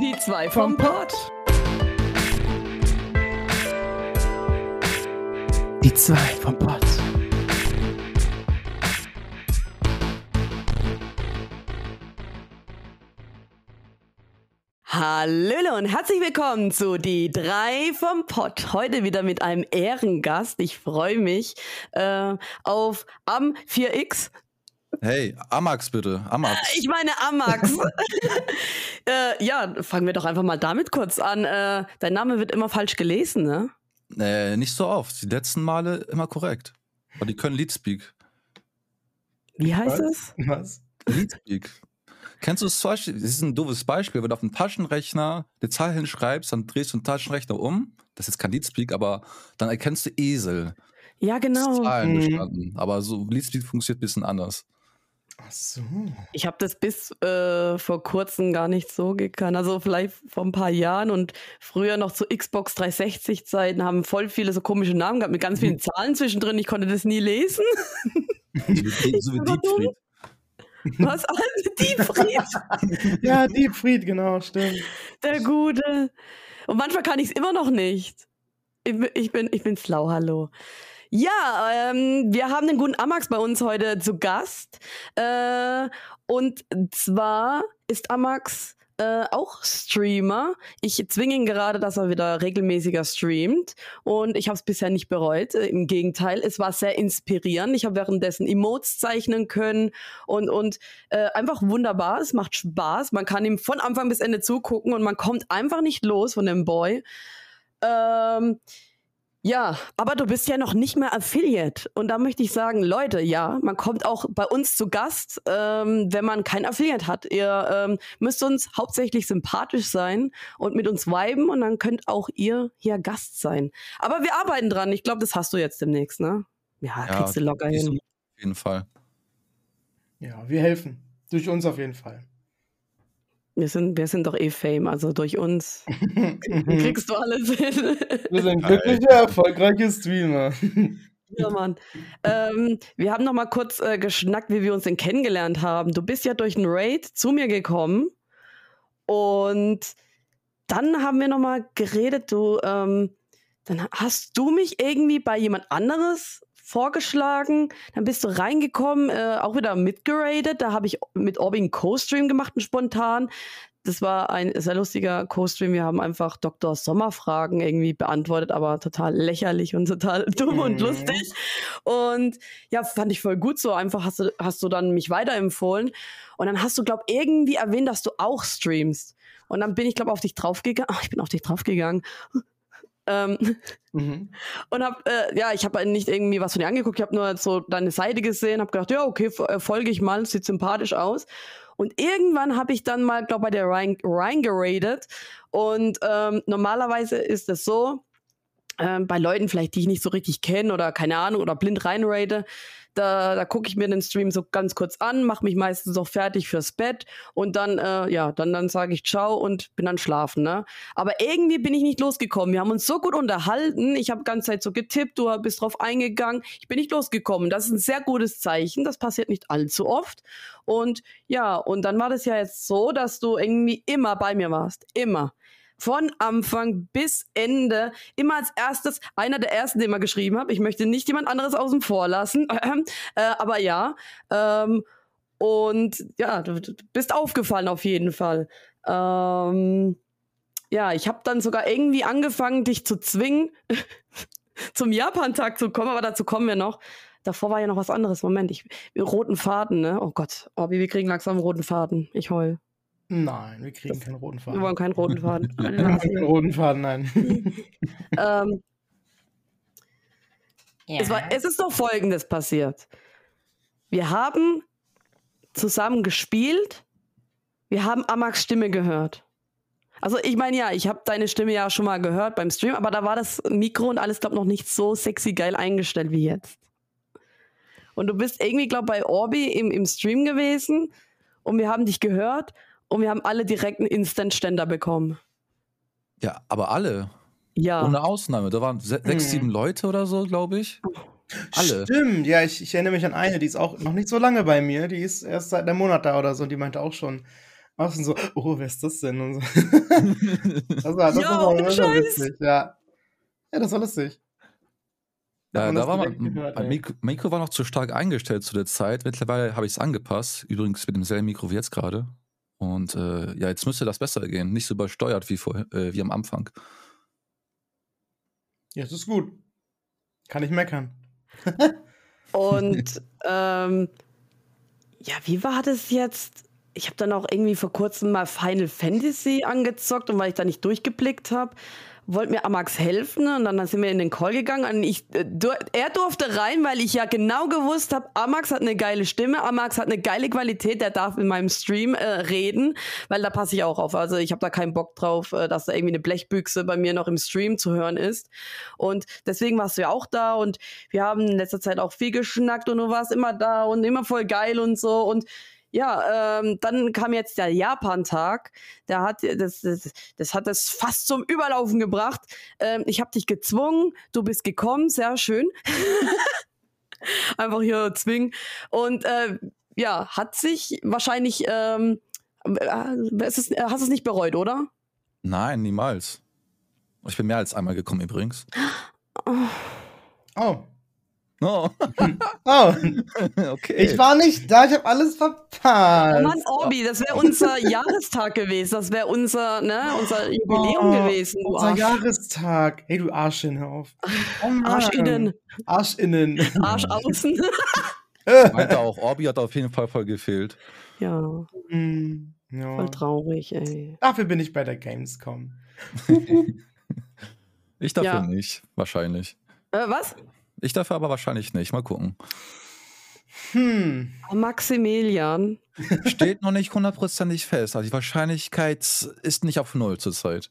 Die zwei vom Pott. Die zwei vom Pott. Hallöle und herzlich willkommen zu Die drei vom Pott. Heute wieder mit einem Ehrengast. Ich freue mich äh, auf Am 4X. Hey, Amax bitte, Amax. Ich meine Amax. äh, ja, fangen wir doch einfach mal damit kurz an. Äh, dein Name wird immer falsch gelesen, ne? Äh, nicht so oft. Die letzten Male immer korrekt. Aber die können Leadspeak. Wie heißt es? Was? Leadspeak. Kennst du das zum Beispiel? Das ist ein doofes Beispiel. Wenn du auf dem Taschenrechner eine Zahl hinschreibst, dann drehst du den Taschenrechner um. Das ist kein Leadspeak, aber dann erkennst du Esel. Ja, Das ist genau. Zahlen Mhm. bestanden. Aber so Leadspeak funktioniert ein bisschen anders. Ach so. Ich habe das bis äh, vor kurzem gar nicht so gekannt. Also vielleicht vor ein paar Jahren und früher noch zu Xbox 360 Zeiten haben voll viele so komische Namen gehabt mit ganz vielen Zahlen zwischendrin. Ich konnte das nie lesen. So wie. Diebfried. Was? Also Diebfried, Ja, Diebfried, genau, stimmt. der Gute. Und manchmal kann ich es immer noch nicht. Ich, bin- ich bin, ich bin schlau, hallo. Ja, ähm, wir haben den guten Amax bei uns heute zu Gast. Äh, und zwar ist Amax äh, auch Streamer. Ich zwinge ihn gerade, dass er wieder regelmäßiger streamt. Und ich habe es bisher nicht bereut. Äh, Im Gegenteil, es war sehr inspirierend. Ich habe währenddessen Emotes zeichnen können und, und äh, einfach wunderbar. Es macht Spaß. Man kann ihm von Anfang bis Ende zugucken und man kommt einfach nicht los von dem Boy. Ähm, ja, aber du bist ja noch nicht mehr Affiliate. Und da möchte ich sagen, Leute, ja, man kommt auch bei uns zu Gast, ähm, wenn man kein Affiliate hat. Ihr ähm, müsst uns hauptsächlich sympathisch sein und mit uns viben und dann könnt auch ihr hier Gast sein. Aber wir arbeiten dran. Ich glaube, das hast du jetzt demnächst, ne? Ja, Ja, kriegst du locker hin. Auf jeden Fall. Ja, wir helfen. Durch uns auf jeden Fall. Wir sind, wir sind doch eh Fame, also durch uns kriegst du alles hin. Wir sind glückliche, erfolgreiche Streamer. Ja, Mann. Ähm, wir haben noch mal kurz äh, geschnackt, wie wir uns denn kennengelernt haben. Du bist ja durch einen Raid zu mir gekommen und dann haben wir noch mal geredet. Du, ähm, dann hast du mich irgendwie bei jemand anderes vorgeschlagen. Dann bist du reingekommen, äh, auch wieder mitgeradet. Da habe ich mit Orbi einen Co-Stream gemacht, einen spontan. Das war ein sehr lustiger Co-Stream. Wir haben einfach Dr. Sommerfragen irgendwie beantwortet, aber total lächerlich und total dumm und Mhm. lustig. Und ja, fand ich voll gut so. Einfach hast du, hast du dann mich weiterempfohlen. Und dann hast du, glaub irgendwie erwähnt, dass du auch streamst. Und dann bin ich, glaube auf dich draufgegangen. Ach, ich bin auf dich draufgegangen. Ähm, Mhm. und hab, äh, ja, ich habe nicht irgendwie was von dir angeguckt, ich habe nur so deine Seite gesehen, habe gedacht, ja, okay, äh, folge ich mal, sieht sympathisch aus. Und irgendwann habe ich dann mal, glaube bei der Rhein, Rhein geradet. Und ähm, normalerweise ist es so, ähm, bei Leuten vielleicht, die ich nicht so richtig kenne oder keine Ahnung oder blind reinrate, da, da gucke ich mir den Stream so ganz kurz an, mache mich meistens auch fertig fürs Bett und dann, äh, ja, dann, dann sage ich Ciao und bin dann schlafen, ne? Aber irgendwie bin ich nicht losgekommen. Wir haben uns so gut unterhalten. Ich habe ganze Zeit so getippt, du bist drauf eingegangen. Ich bin nicht losgekommen. Das ist ein sehr gutes Zeichen. Das passiert nicht allzu oft. Und ja, und dann war das ja jetzt so, dass du irgendwie immer bei mir warst. Immer. Von Anfang bis Ende. Immer als erstes, einer der ersten, den ich geschrieben habe. Ich möchte nicht jemand anderes außen vor lassen. äh, aber ja. Ähm, und ja, du, bist aufgefallen auf jeden Fall. Ähm, ja, ich habe dann sogar irgendwie angefangen, dich zu zwingen, zum Japan-Tag zu kommen, aber dazu kommen wir noch. Davor war ja noch was anderes. Moment, ich roten Faden, ne? Oh Gott, oh, wir kriegen langsam roten Faden. Ich heul. Nein, wir kriegen keinen roten Wir Faden. wollen keinen roten Faden. Wir haben keinen roten Faden, nein. ähm, es, war, es ist doch Folgendes passiert. Wir haben zusammen gespielt. Wir haben Amax Stimme gehört. Also ich meine ja, ich habe deine Stimme ja schon mal gehört beim Stream, aber da war das Mikro und alles, glaube noch nicht so sexy geil eingestellt wie jetzt. Und du bist irgendwie, glaube bei Orbi im, im Stream gewesen und wir haben dich gehört und wir haben alle direkt einen Instant-Ständer bekommen. Ja, aber alle. Ja. Ohne Ausnahme. Da waren se sechs, Mhm. sieben Leute oder so, glaube ich. Alle. Stimmt, ja, ich, ich erinnere mich an eine, die ist auch noch nicht so lange bei mir. Die ist erst seit einem Monat da oder so und die meinte auch schon, Auch schon so, oh, wer ist das denn? Und so. das war, das Ja, war, lustig, ja. Ja, das war lustig. Ja, man da war direkt mein, gehört, mein ey. Mikro, Mikro war noch zu stark eingestellt zu der Zeit. Mittlerweile habe ich es angepasst. Übrigens mit demselben Mikro wie jetzt gerade. Und äh, ja, jetzt müsste das besser gehen. Nicht so übersteuert wie, vor, äh, wie am Anfang. Ja, das ist gut. Kann ich meckern. Und ähm, ja, wie war das jetzt? Ich habe dann auch irgendwie vor kurzem mal Final Fantasy angezockt und weil ich da nicht durchgeblickt habe, wollte mir Amax helfen und dann sind wir in den Call gegangen und ich, äh, er durfte rein, weil ich ja genau gewusst habe, Amax hat eine geile Stimme, Amax hat eine geile Qualität, der darf in meinem Stream äh, reden, weil da passe ich auch auf. Also ich habe da keinen Bock drauf, äh, dass da irgendwie eine Blechbüchse bei mir noch im Stream zu hören ist. Und deswegen warst du ja auch da und wir haben in letzter Zeit auch viel geschnackt und du warst immer da und immer voll geil und so. Und ja, ähm, dann kam jetzt der Japan-Tag. Der hat das, das, das hat es fast zum Überlaufen gebracht. Ähm, ich habe dich gezwungen, du bist gekommen, sehr schön. Einfach hier zwingen. Und äh, ja, hat sich wahrscheinlich, ähm, äh, es ist, hast du es nicht bereut, oder? Nein, niemals. Ich bin mehr als einmal gekommen übrigens. Oh. Oh, Oh, okay. ich war nicht da, ich habe alles verpasst. Oh Mann, Orbi, das wäre unser Jahrestag gewesen. Das wäre unser, ne, unser Jubiläum Oh, gewesen. Du Unser Arsch. Jahrestag. Ey, du Arschin, hör auf. Oh. Arschinnen, Arschinnen. Arsch außen. meinte auch, Orbi hat auf jeden Fall voll gefehlt. ja, Hm, ja. voll traurig, ey. Dafür bin ich bei der Gamescom. Ich dafür Ja. nicht, wahrscheinlich. Äh, was? Ich dafür aber wahrscheinlich nicht. Mal gucken. Hm. Maximilian. Steht noch nicht hundertprozentig fest. Also die Wahrscheinlichkeit ist nicht auf Null zurzeit.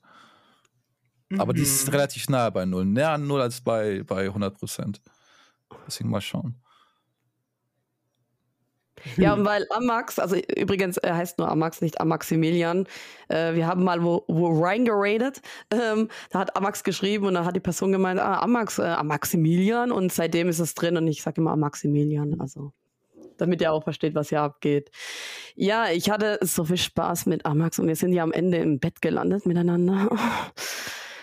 Aber die ist Mhm. relativ nahe bei Null. Näher an Null als bei, bei 100 Prozent. Deswegen mal schauen. Ja, und weil Amax, also übrigens, er heißt nur Amax, nicht Amaximilian. Äh, wir haben mal wo, wo reingeradet. Ähm, da hat Amax geschrieben und dann hat die Person gemeint, ah, Amax, äh, Amaximilian. Und seitdem ist es drin und ich sage immer Amaximilian. Also, damit ihr auch versteht, was hier abgeht. Ja, ich hatte so viel Spaß mit Amax und wir sind ja am Ende im Bett gelandet miteinander.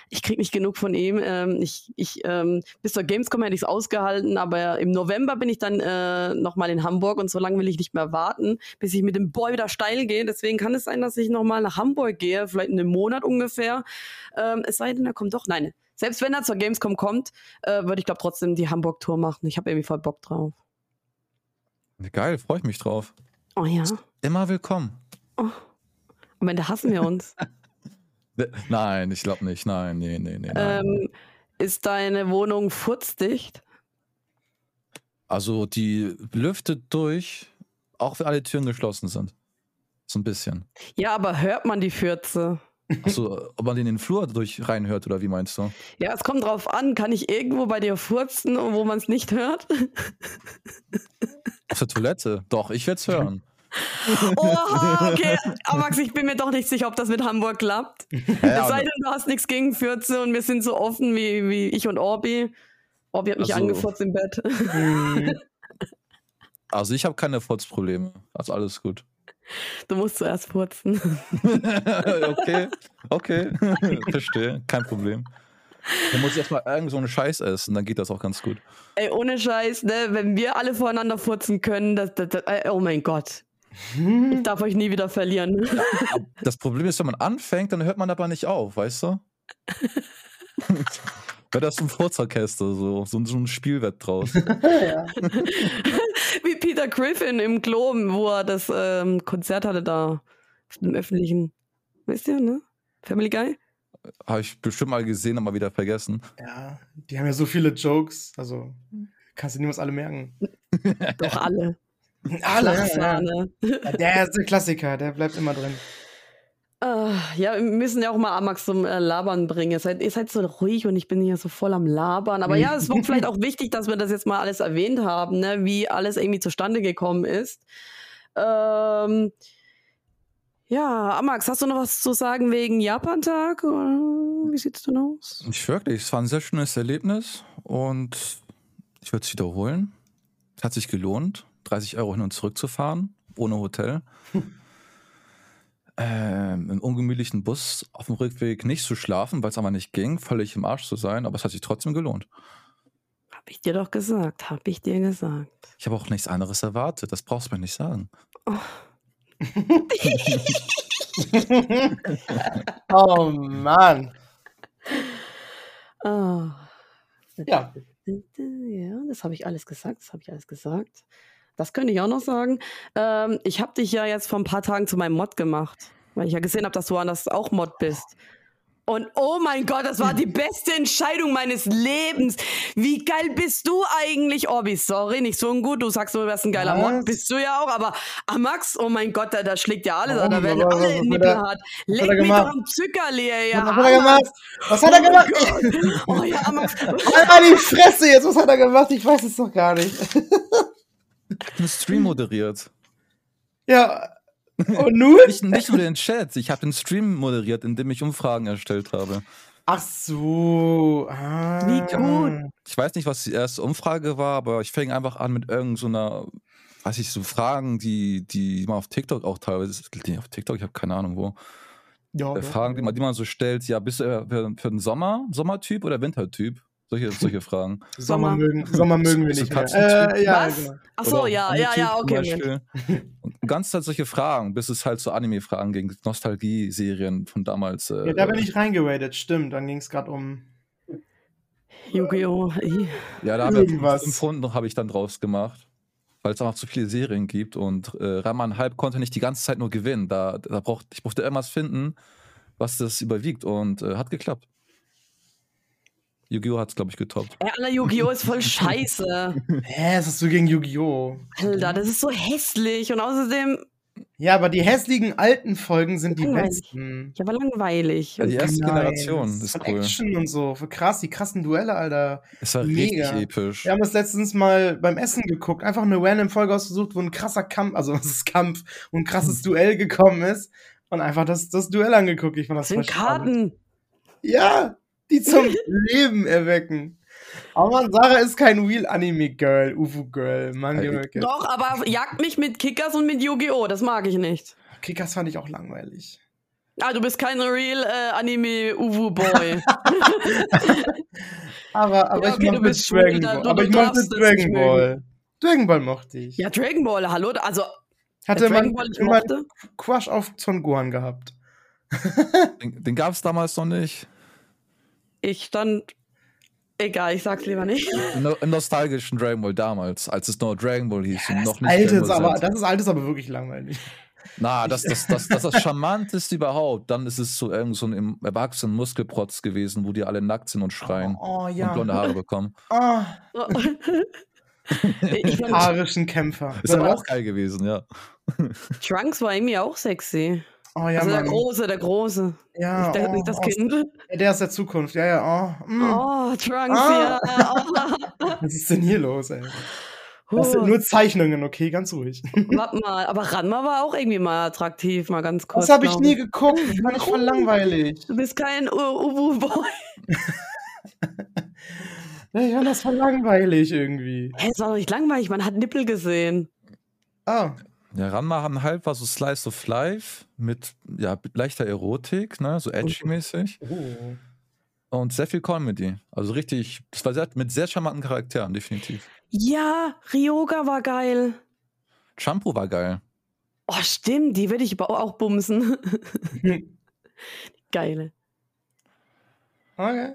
Ich krieg nicht genug von ihm. Ähm, ich, ich, ähm, bis zur Gamescom hätte ich es ausgehalten, aber im November bin ich dann äh, nochmal in Hamburg und so lange will ich nicht mehr warten, bis ich mit dem Boy wieder steil gehe. Deswegen kann es sein, dass ich nochmal nach Hamburg gehe, vielleicht in einem Monat ungefähr. Ähm, es sei denn, er kommt doch. Nein, selbst wenn er zur Gamescom kommt, äh, würde ich glaube trotzdem die Hamburg-Tour machen. Ich habe irgendwie voll Bock drauf. Geil, freue ich mich drauf. Oh ja. Immer willkommen. Am Ende hassen wir uns. Ne- Nein, ich glaube nicht. Nein, nee, nee, nee. Nein. ähm, ist deine Wohnung furzdicht? Also die lüftet durch, auch wenn alle Türen geschlossen sind. So ein bisschen. Ja, aber hört man die Fürze? Achso, ob man in den Flur durch reinhört oder wie meinst du? Ja, es kommt drauf an. Kann ich irgendwo bei dir furzen, wo man es nicht hört? Auf der Toilette? Doch, ich werde es hören. Oha, okay. Aber Max, ich bin mir doch nicht sicher, ob das mit Hamburg klappt. Ja, es sei denn, du hast nichts gegen Fürze und wir sind so offen wie, wie ich und Orbi. Orbi hat mich Also- angefurzt im Bett. Hm. also ich habe keine Furzprobleme. Also alles gut. Du musst zuerst furzen. okay, okay. Verstehe, kein Problem. Dann muss ich erstmal irgend so einen Scheiß essen, dann geht das auch ganz gut. Ey, ohne Scheiß, ne? Wenn wir alle voreinander furzen können, das, das, das, äh, oh mein Gott. Ich darf euch nie wieder verlieren. Das Problem ist, wenn man anfängt, dann hört man aber nicht auf, weißt du? Wäre das ein Furzorchester, so, so, so ein Spielwett draus. ja. Wie Peter Griffin im Klo, wo er das ähm, Konzert hatte da dem öffentlichen. Wisst ihr, ne? Family Guy? Habe ich bestimmt mal gesehen, aber wieder vergessen. ja, die haben ja so viele Jokes. Also kannst du niemals alle merken. Doch alle. Alle, ja, ja. Ja, Der ist der Klassiker, der bleibt immer drin. Ah, ja, wir müssen ja auch mal Amax zum äh, Labern bringen. Ihr seid, ihr seid so ruhig und ich bin hier so voll am Labern. Aber ja, es war vielleicht auch wichtig, dass wir das jetzt mal alles erwähnt haben, ne? wie alles irgendwie zustande gekommen ist. Ähm, ja, Amax, hast du noch was zu sagen wegen Japantag? Oder Wie sieht's denn aus? Nicht wirklich, es war ein sehr schönes Erlebnis und ich würde es wiederholen. Es hat sich gelohnt, 30 Euro hin und zurück zu fahren, ohne Hotel. im ungemütlichen Bus auf dem Rückweg nicht zu schlafen, weil es aber nicht ging, völlig im Arsch zu sein, aber es hat sich trotzdem gelohnt. Hab ich dir doch gesagt, hab ich dir gesagt. Ich habe auch nichts anderes erwartet, das brauchst du mir nicht sagen. Oh Mann. Ah. Ja. Ja, das habe ich alles gesagt, das habe ich alles gesagt. Das könnte ich auch noch sagen. Ähm, ich habe dich ja jetzt vor ein paar Tagen zu meinem Mod gemacht, weil ich ja gesehen habe, dass du anders auch Mod bist. Und oh mein Gott, das war die beste Entscheidung meines Lebens. Wie geil bist du eigentlich, Orbi? Sorry, nicht so gut. Du sagst, du wärst ein geiler Was? Mod. Bist du ja auch, aber Amax, oh mein Gott, da, da schlägt ja alles an. Da werden Aber was- alle er- hart. hat Leg er mich doch am Zucker leer, ja. Was hat er gemacht? Was hat er Oh gemacht? Gott. Oh ja, Amax. Alter, die Fresse jetzt. Was hat er gemacht? Ich weiß es doch gar nicht. Ich habe einen Stream moderiert. Ja. Und nun? Nicht, nicht nur den Chat, ich habe den Stream moderiert, in dem ich Umfragen erstellt habe. Ach so. Ah. Wie gut. Ich weiß nicht, was die erste Umfrage war, aber ich fing einfach an mit irgendeiner, so weiß ich, so Fragen, die, die man auf TikTok auch teilweise, die auf TikTok, ich habe keine Ahnung wo, Ja, äh. Fragen, die man, die man so stellt, ja, bist du für, für den Sommer, Sommertyp oder Wintertyp? Solche, solche Fragen. Sommer Sommer. mögen, Sommer mögen wir nicht mehr. Äh, ja, Was? genau. Ach so, Oder ja, ja, ja, okay. Und ganz halt solche Fragen, bis es halt so Anime-Fragen ging, Nostalgie-Serien von damals. Äh, Ja, da bin ich reingeradet, stimmt. Dann ging es gerade um. Yu-Gi-Oh! Ja, da haben Irgendwas. wir fünf Runden habe ich dann draus gemacht, weil es einfach zu viele Serien gibt und äh, Raman Halb konnte nicht die ganze Zeit nur gewinnen. Da, da braucht, ich musste irgendwas finden, was das überwiegt und äh, hat geklappt. Yu-Gi-Oh! hat es, glaube ich, getoppt. Ey, Alter, Yu-Gi-Oh! ist voll scheiße. Hä, was hast du gegen Yu-Gi-Oh? Alter, das ist so hässlich und außerdem, Ja, aber die hässlichen alten Folgen sind die besten. ja, aber langweilig. Ja, die erste Nein, Generation das ist von cool. Action und so. Für krass, die krassen Duelle, Alter. Es war Mega. richtig episch. Wir haben das letztens mal beim Essen geguckt. Einfach eine random Folge ausgesucht, wo ein krasser Kampf, also es ist Kampf, wo ein krasses Duell gekommen ist. Und einfach das, das Duell angeguckt. Ich fand das Das sind. Karten. Ja, die zum Leben erwecken. Aber man, Sarah ist kein Real Anime Girl, Ufu Girl, Manga Ey, Girl. Doch, aber jagt mich mit Kickers und mit Yu-Gi-Oh! Das mag ich nicht. Kickers fand ich auch langweilig. Ah, du bist kein Real äh, Anime-Uwu-Boy. Aber, aber Ja, ich okay, du mochte Dragon Ball. du- aber ich mochte Dragon. Ball. Dragon Ball mochte ich. ja, Dragon Ball, hallo? Also, Hatte äh, man Ball ich immer. Crush auf Son Gohan gehabt. Den, den gab es damals noch nicht. Ich stand. Egal, ich sag's lieber nicht. Im, no- im nostalgischen Dragon Ball damals, als es noch Dragon Ball hieß und noch nicht Altes, aber, das ist altes, aber wirklich langweilig. Na, das, das, das, das, das Charmanteste überhaupt. Dann ist es so irgend so ein im- erwachsenen Muskelprotz gewesen, wo die alle nackt sind und schreien Oh, und ja. blonde Haare bekommen. Oh, ich fand, arischen Kämpfer. Ist aber auch geil gewesen, ja. Trunks war irgendwie auch sexy. Oh ja, also der Mann. Große, der Große. Ja, nicht, der, oh, nicht das aus- Kind. Der ist der Zukunft. Ja, ja. Oh, mm. Oh, Trunks, Ah. ja. Was ist denn hier los, ey? Oh. Das sind nur Zeichnungen, okay? Ganz ruhig. Warte mal, aber Ranma war auch irgendwie mal attraktiv, mal ganz kurz. Das habe ich nie geguckt. Das fand ich voll langweilig. Du bist kein Uwu-Boy. Ich fand das voll langweilig irgendwie. Hä, es war doch nicht langweilig, man hat Nippel gesehen. Ah, Ja, Ranma haben halb war so Slice of Life mit ja, leichter Erotik, ne, so edgy-mäßig. oh. Und sehr viel Comedy. Also richtig, das war sehr, mit sehr charmanten Charakteren, definitiv. Ja, Ryoga war geil. Shampoo war geil. Oh, stimmt, die würde ich aber auch bumsen. Geile. Okay.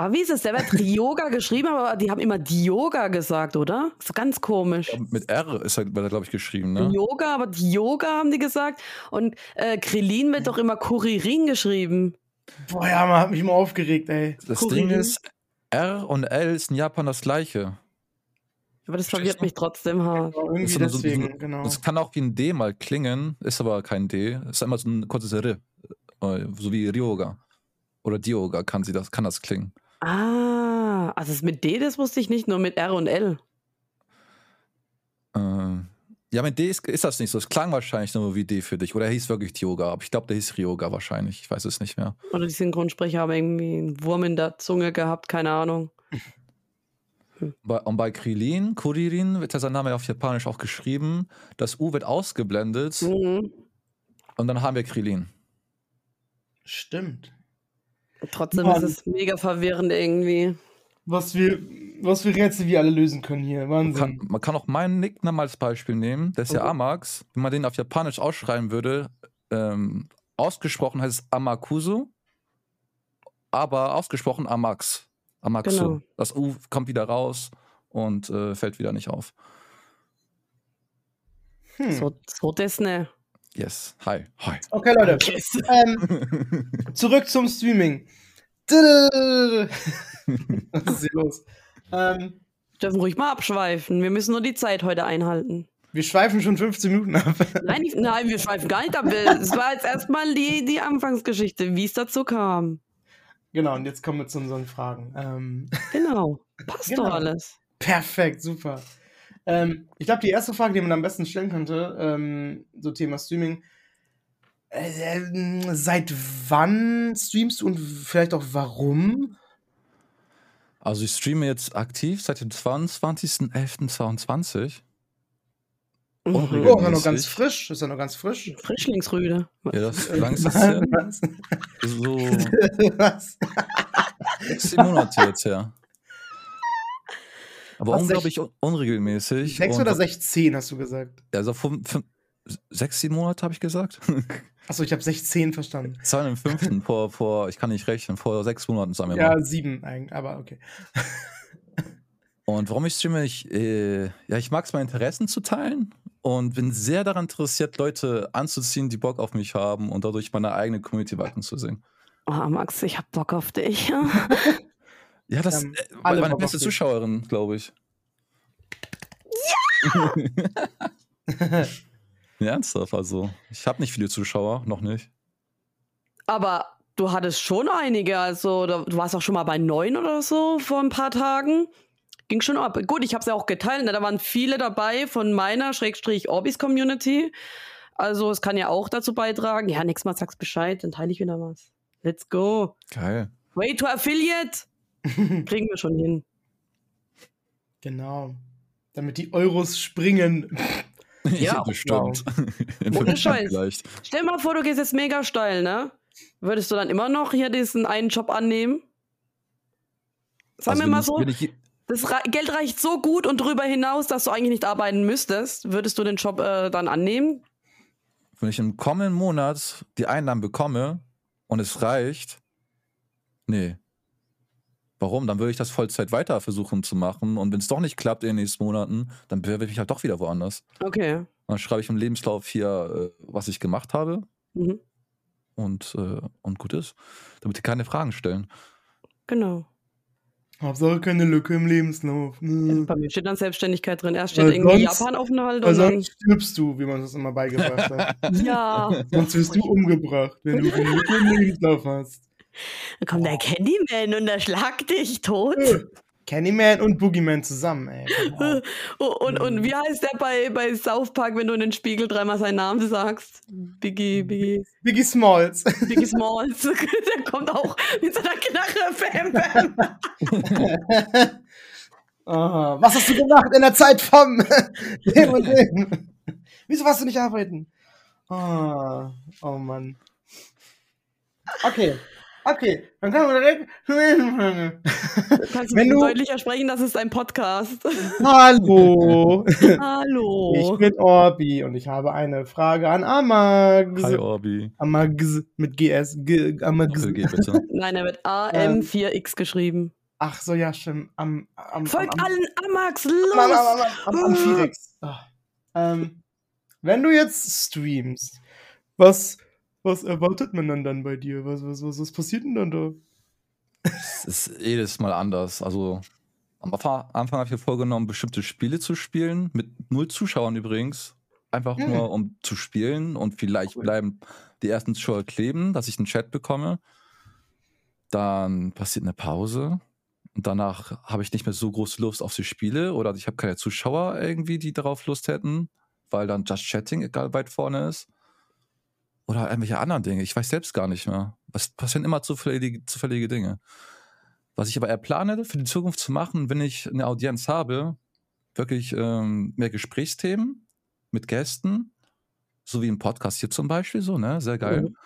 Aber wie ist es? Der wird Ryoga geschrieben, aber die haben immer Dioga gesagt, oder? So ganz komisch. Ja, Mit R ist er, wird er, glaube ich, geschrieben, ne? Yoga, aber Dioga haben die gesagt. Und äh, Krillin wird doch immer Kuririn geschrieben. Boah, ja, man hat mich mal aufgeregt, ey. Das Kuririn. Ding ist, R und L ist in Japan das gleiche. Aber das verwirrt mich trotzdem hart. Aber irgendwie Ist so- so- deswegen, so- genau. Es kann auch wie ein D mal klingen, ist aber kein D. Ist immer so ein kurzes R. äh, So wie Ryoga. Oder Dioga kann, sie das, kann das klingen. Ah, also das mit D, das wusste ich nicht, nur mit R und L. Äh, ja, mit D ist, ist das nicht so. Es klang wahrscheinlich nur wie D für dich. Oder er hieß wirklich Dioga. Aber ich glaube, der hieß Ryoga wahrscheinlich. Ich weiß es nicht mehr. Oder die Synchronsprecher haben irgendwie einen Wurm in der Zunge gehabt, keine Ahnung. Bei, und bei Krilin, Kuririn, wird ja sein Name auf Japanisch auch geschrieben. Das U wird ausgeblendet Mhm. und dann haben wir Krilin. Stimmt. Trotzdem Mann. ist es mega verwirrend irgendwie. Was wir, was für Rätsel wir alle lösen können hier. Man kann, Wahnsinn. man kann auch meinen Nicknamen als Beispiel nehmen. Der ist ja Mhm. Amax. Wenn man den auf Japanisch ausschreiben würde, ähm, ausgesprochen heißt es Amakusu, aber ausgesprochen Amax. Amaxu. Genau. Das U kommt wieder raus und äh, fällt wieder nicht auf. Hm. So, so das ne. Yes. Hi. Hi. Okay, Leute. Yes. Ähm, zurück zum Streaming. Was ist hier los? Ähm, Dürfen ruhig mal abschweifen. Wir müssen nur die Zeit heute einhalten. wir schweifen schon 15 Minuten ab. Nein, ich, nein, wir schweifen gar nicht ab. Es war jetzt erstmal die, die Anfangsgeschichte, wie es dazu kam. genau, und jetzt kommen wir zu unseren Fragen. Ähm, Genau. Passt Genau. doch alles. perfekt, super. Ähm, ich glaube, die erste Frage, die man am besten stellen könnte, ähm, so Thema Streaming. Äh, ähm, seit wann streamst du und vielleicht auch warum? Also ich streame jetzt aktiv seit dem 22.11.22. Mhm. Oh, ist ja noch ganz frisch. Ist ja noch ganz frisch. Frischlingsrüde. Ja, das her? Was? So Was? sechs, Monate jetzt her. Aber Was, unglaublich un unregelmäßig. Sechs oder 16 hast du gesagt? Also fünf, fünf, sechs, sieben Monate habe ich gesagt. Achso, ich habe 16 verstanden. Zahlen im fünften, vor, vor, ich kann nicht rechnen, vor sechs Monaten sagen wir Ja, mal. sieben eigentlich, aber okay. Und warum ich streame, ich, äh, ja, ich mag es, meine Interessen zu teilen und bin sehr daran interessiert, Leute anzuziehen, die Bock auf mich haben und dadurch meine eigene Community wachsen zu sehen. Oh, Max, ich hab Bock auf dich. Ja, das Ähm, äh, alle meine beste. Zuschauerin, glaube ich. Ja! Ernsthaft, also. Ich habe nicht viele Zuschauer, noch nicht. Aber du hattest schon einige. Also, du warst auch schon mal bei neun oder so vor ein paar Tagen. Ging schon ab. Gut, ich habe es ja auch geteilt. Ne? Da waren viele dabei von meiner Schrägstrich Orbis Community. Also, es kann ja auch dazu beitragen. Ja, nächstes Mal sagst Bescheid, dann teile ich wieder was. Let's go. Geil. Way to Affiliate. Kriegen wir schon hin. Genau. Damit die Euros springen. Ja, bestimmt. In Ohne Scheiß. Vielleicht. Stell mal vor, du gehst jetzt mega steil, ne? Würdest du dann immer noch hier diesen einen Job annehmen? Sag Also mir mal so, ich, das Geld reicht so gut und darüber hinaus, dass du eigentlich nicht arbeiten müsstest. Würdest du den Job äh, dann annehmen? wenn ich im kommenden Monat die Einnahmen bekomme und es reicht, nee. Warum? Dann würde ich das Vollzeit weiter versuchen zu machen. Und wenn es doch nicht klappt in den nächsten Monaten, dann bewerbe ich mich halt doch wieder woanders. Okay. Dann schreibe ich im Lebenslauf hier, äh, was ich gemacht habe Mhm. und, äh, und gut ist. Damit die keine Fragen stellen. Genau. Hauptsache keine Lücke im Lebenslauf. Ne? Bei mir steht dann Selbstständigkeit drin. Erst steht Weil irgendwie sonst- Japan-Aufenthalt Weil und dann. sonst stirbst du, wie man das immer beigebracht hat. Ja. sonst wirst du umgebracht, wenn du eine Lücke im Lebenslauf hast. Dann kommt der Candyman und erschlagt dich tot. Candyman und Boogeyman zusammen, ey. Genau. Oh, und, und wie heißt der bei, bei South Park, wenn du in den Spiegel dreimal seinen Namen sagst? Biggie, Biggie, Biggie Smalls. Biggie Smalls. der kommt auch mit seiner Knarre. Bam, bam. Aha. Was hast du gemacht in der Zeit vom dem und dem? Wieso warst du nicht arbeiten? Ah, oh Mann. Okay. Okay, dann können wir direkt. Du kannst Wenn du- deutlicher sprechen, das ist ein Podcast. Hallo. Hallo. Ich bin Orbi und ich habe eine Frage an Amags. Hi, Orbi. Amags mit GS. G Amags. Geh bitte. Nein, er wird AM4X geschrieben. Ach so, ja, stimmt. Am, am, Folgt am, allen Amax, am, los! am, am, am, am. Ah. Ähm, wenn du jetzt streamst, was, was erwartet man dann, dann bei dir? Was, was, was, was passiert denn dann da? Es ist jedes Mal anders. Also am Anfang, habe ich mir vorgenommen, bestimmte Spiele zu spielen, mit null Zuschauern übrigens. Einfach Hm. nur, um zu spielen und vielleicht Cool. bleiben die ersten Zuschauer kleben, dass ich einen Chat bekomme. Dann passiert eine Pause und danach habe ich nicht mehr so große Lust auf die Spiele oder ich habe keine Zuschauer irgendwie, die darauf Lust hätten, weil dann Just Chatting egal weit vorne ist. Oder irgendwelche anderen Dinge. Ich weiß selbst gar nicht mehr. Es passieren immer zufällige, zufällige Dinge. Was ich aber eher plane, für die Zukunft zu machen, wenn ich eine Audienz habe, wirklich ähm, mehr Gesprächsthemen mit Gästen, so wie im Podcast hier zum Beispiel, so, ne? Sehr geil. Mhm.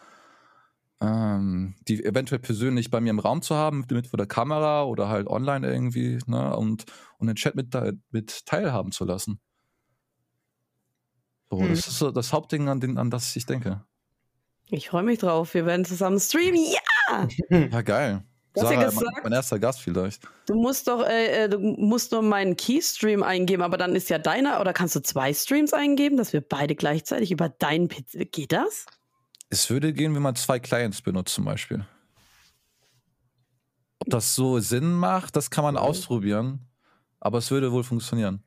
ähm, die eventuell persönlich bei mir im Raum zu haben, mit vor der Kamera oder halt online irgendwie, ne, und, und den Chat mit, mit teilhaben zu lassen. So, Hm. das ist so das Hauptding, an, den, an das ich denke. Ich freue mich drauf. Wir werden zusammen streamen. Ja! Ja, geil. Du hast ja Sarah, gesagt- mein, mein erster Gast vielleicht. Du musst doch, äh, äh, du musst nur meinen Keystream eingeben, aber dann ist ja deiner, oder kannst du zwei Streams eingeben, dass wir beide gleichzeitig über deinen PC. Geht das? Es würde gehen, wenn man zwei Clients benutzt zum Beispiel. Ob das so Sinn macht, das kann man ausprobieren. Aber es würde wohl funktionieren.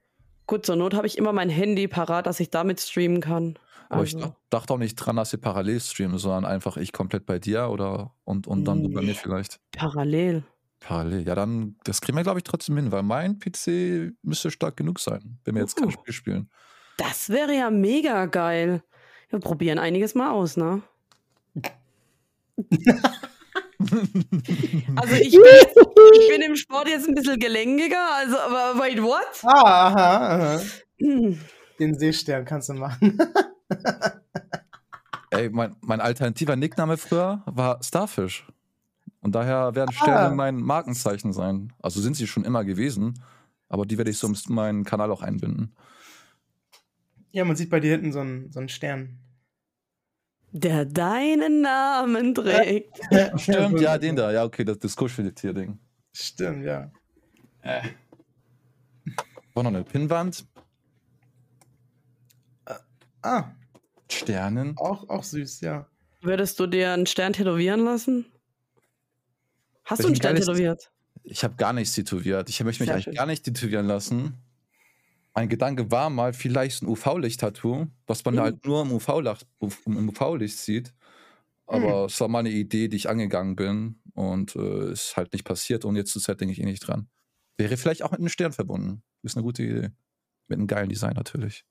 Gut, zur Not habe ich immer mein Handy parat, dass ich damit streamen kann. Aber ich Also, dach- dachte auch nicht dran, dass wir parallel streamen, sondern einfach ich komplett bei dir oder und, und dann du bei Nee. mir vielleicht. parallel. Parallel. Ja, dann, das kriegen wir, glaube ich, trotzdem hin, weil mein PC müsste stark genug sein, wenn wir jetzt kein Uh. Spiel spielen. Das wäre ja mega geil. Wir probieren einiges mal aus, ne? Also ich bin, jetzt, ich bin im Sport jetzt ein bisschen gelenkiger, also aber wait, what? Ah, aha, aha. Hm. Den Seestern kannst du machen. Ey, mein, mein alternativer Nickname früher war Starfish. Und daher werden Sterne Ah. mein Markenzeichen sein. Also sind sie schon immer gewesen, aber die werde ich so in meinen Kanal auch einbinden. ja, man sieht bei dir hinten so einen, so einen Stern. Der deinen Namen trägt. Stimmt, ja, den da. Ja, okay, das, das Kuscheltier-Ding. Stimmt, ja. War noch eine Pinnwand. Ah, Sternen. auch, auch süß, ja. Würdest du dir einen Stern tätowieren lassen? Hast du einen Stern tätowiert? Ich habe gar nichts tätowiert. Ich möchte mich Sehr eigentlich schön. gar nicht tätowieren lassen. Mein Gedanke war mal, vielleicht ein UV-Licht-Tattoo, was man Mhm. halt nur im UV-Licht im UV-Licht sieht. Aber es war mal eine Idee, die ich angegangen bin und äh, ist halt nicht passiert. Und jetzt zur Zeit denke ich eh nicht dran. Wäre vielleicht auch mit einem Stern verbunden. Ist eine gute Idee. Mit einem geilen Design natürlich.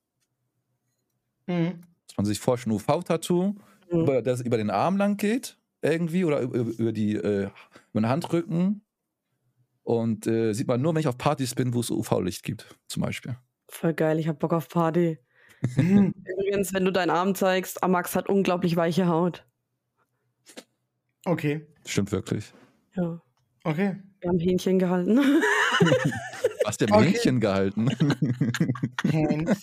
Mhm. Dass man sich vorstellt, ein UV-Tattoo, Mhm. über, das über den Arm lang geht, irgendwie, oder über, über, die, äh, über den Handrücken. Und äh, sieht man nur, wenn ich auf Partys bin, wo es UV-Licht gibt, zum Beispiel. Voll geil, ich hab Bock auf Party. Übrigens, wenn du deinen Arm zeigst, Amax hat unglaublich weiche Haut. Okay, Stimmt wirklich. Ja, okay. wir haben Hähnchen gehalten. Hast du im Okay. Hähnchen gehalten?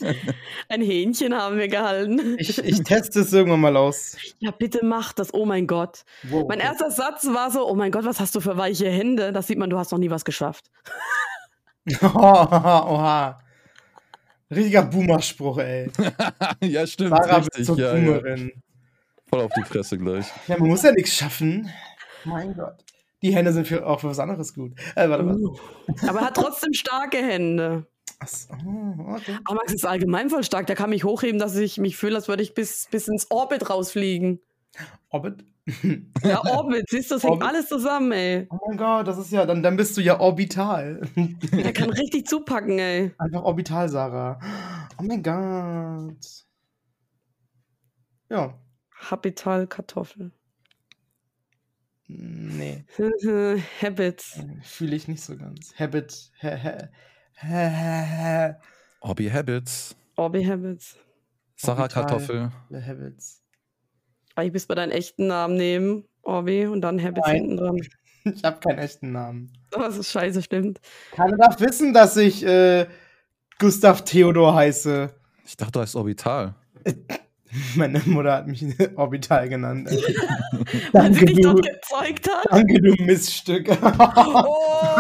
Ein Hähnchen haben wir gehalten. Ich, ich teste es irgendwann mal aus. Ja, bitte mach das. Oh mein Gott. Wow. Mein erster Satz war so, oh mein Gott, was hast du für weiche Hände? Das sieht man, du hast noch nie was geschafft. Oha, oha. Richtiger Boomer-Spruch, ey. ja, stimmt. Sarah richtig. zur ja, ja. Boomerin. Voll auf die Fresse gleich. Ja, man muss ja nichts schaffen. Mein Gott. Die Hände sind für, auch für was anderes gut. Äh, warte mal. Uh. Aber er hat trotzdem starke Hände. Oh, okay. Amax ist allgemein voll stark. Der kann mich hochheben, dass ich mich fühle, als würde ich bis, bis ins Orbit rausfliegen. Orbit? Ja, Orbit, siehst du, das hängt Orbit? alles zusammen, ey. Oh mein Gott, das ist ja, dann, dann bist du ja orbital. Der kann richtig zupacken, ey. Einfach orbital, Sarah. Oh mein Gott. Ja. Habital Kartoffel. Nee, Habits. fühle ich nicht so ganz. Habit. Hobby Habits. Orbi Habits. Sarah. Kartoffel. The Habits. Aber ich bist bei deinen echten Namen nehmen, Orbi, und dann Habits Nein. hinten dran. Ich habe keinen echten Namen. Oh, das ist scheiße, stimmt. Keiner darf wissen, dass ich äh, Gustav Theodor heiße. Ich dachte, du heißt Orbital. Meine Mutter hat mich Orbital genannt. Weil sie danke, dich du, dort gezeugt hat. danke, du Miststück. Oh!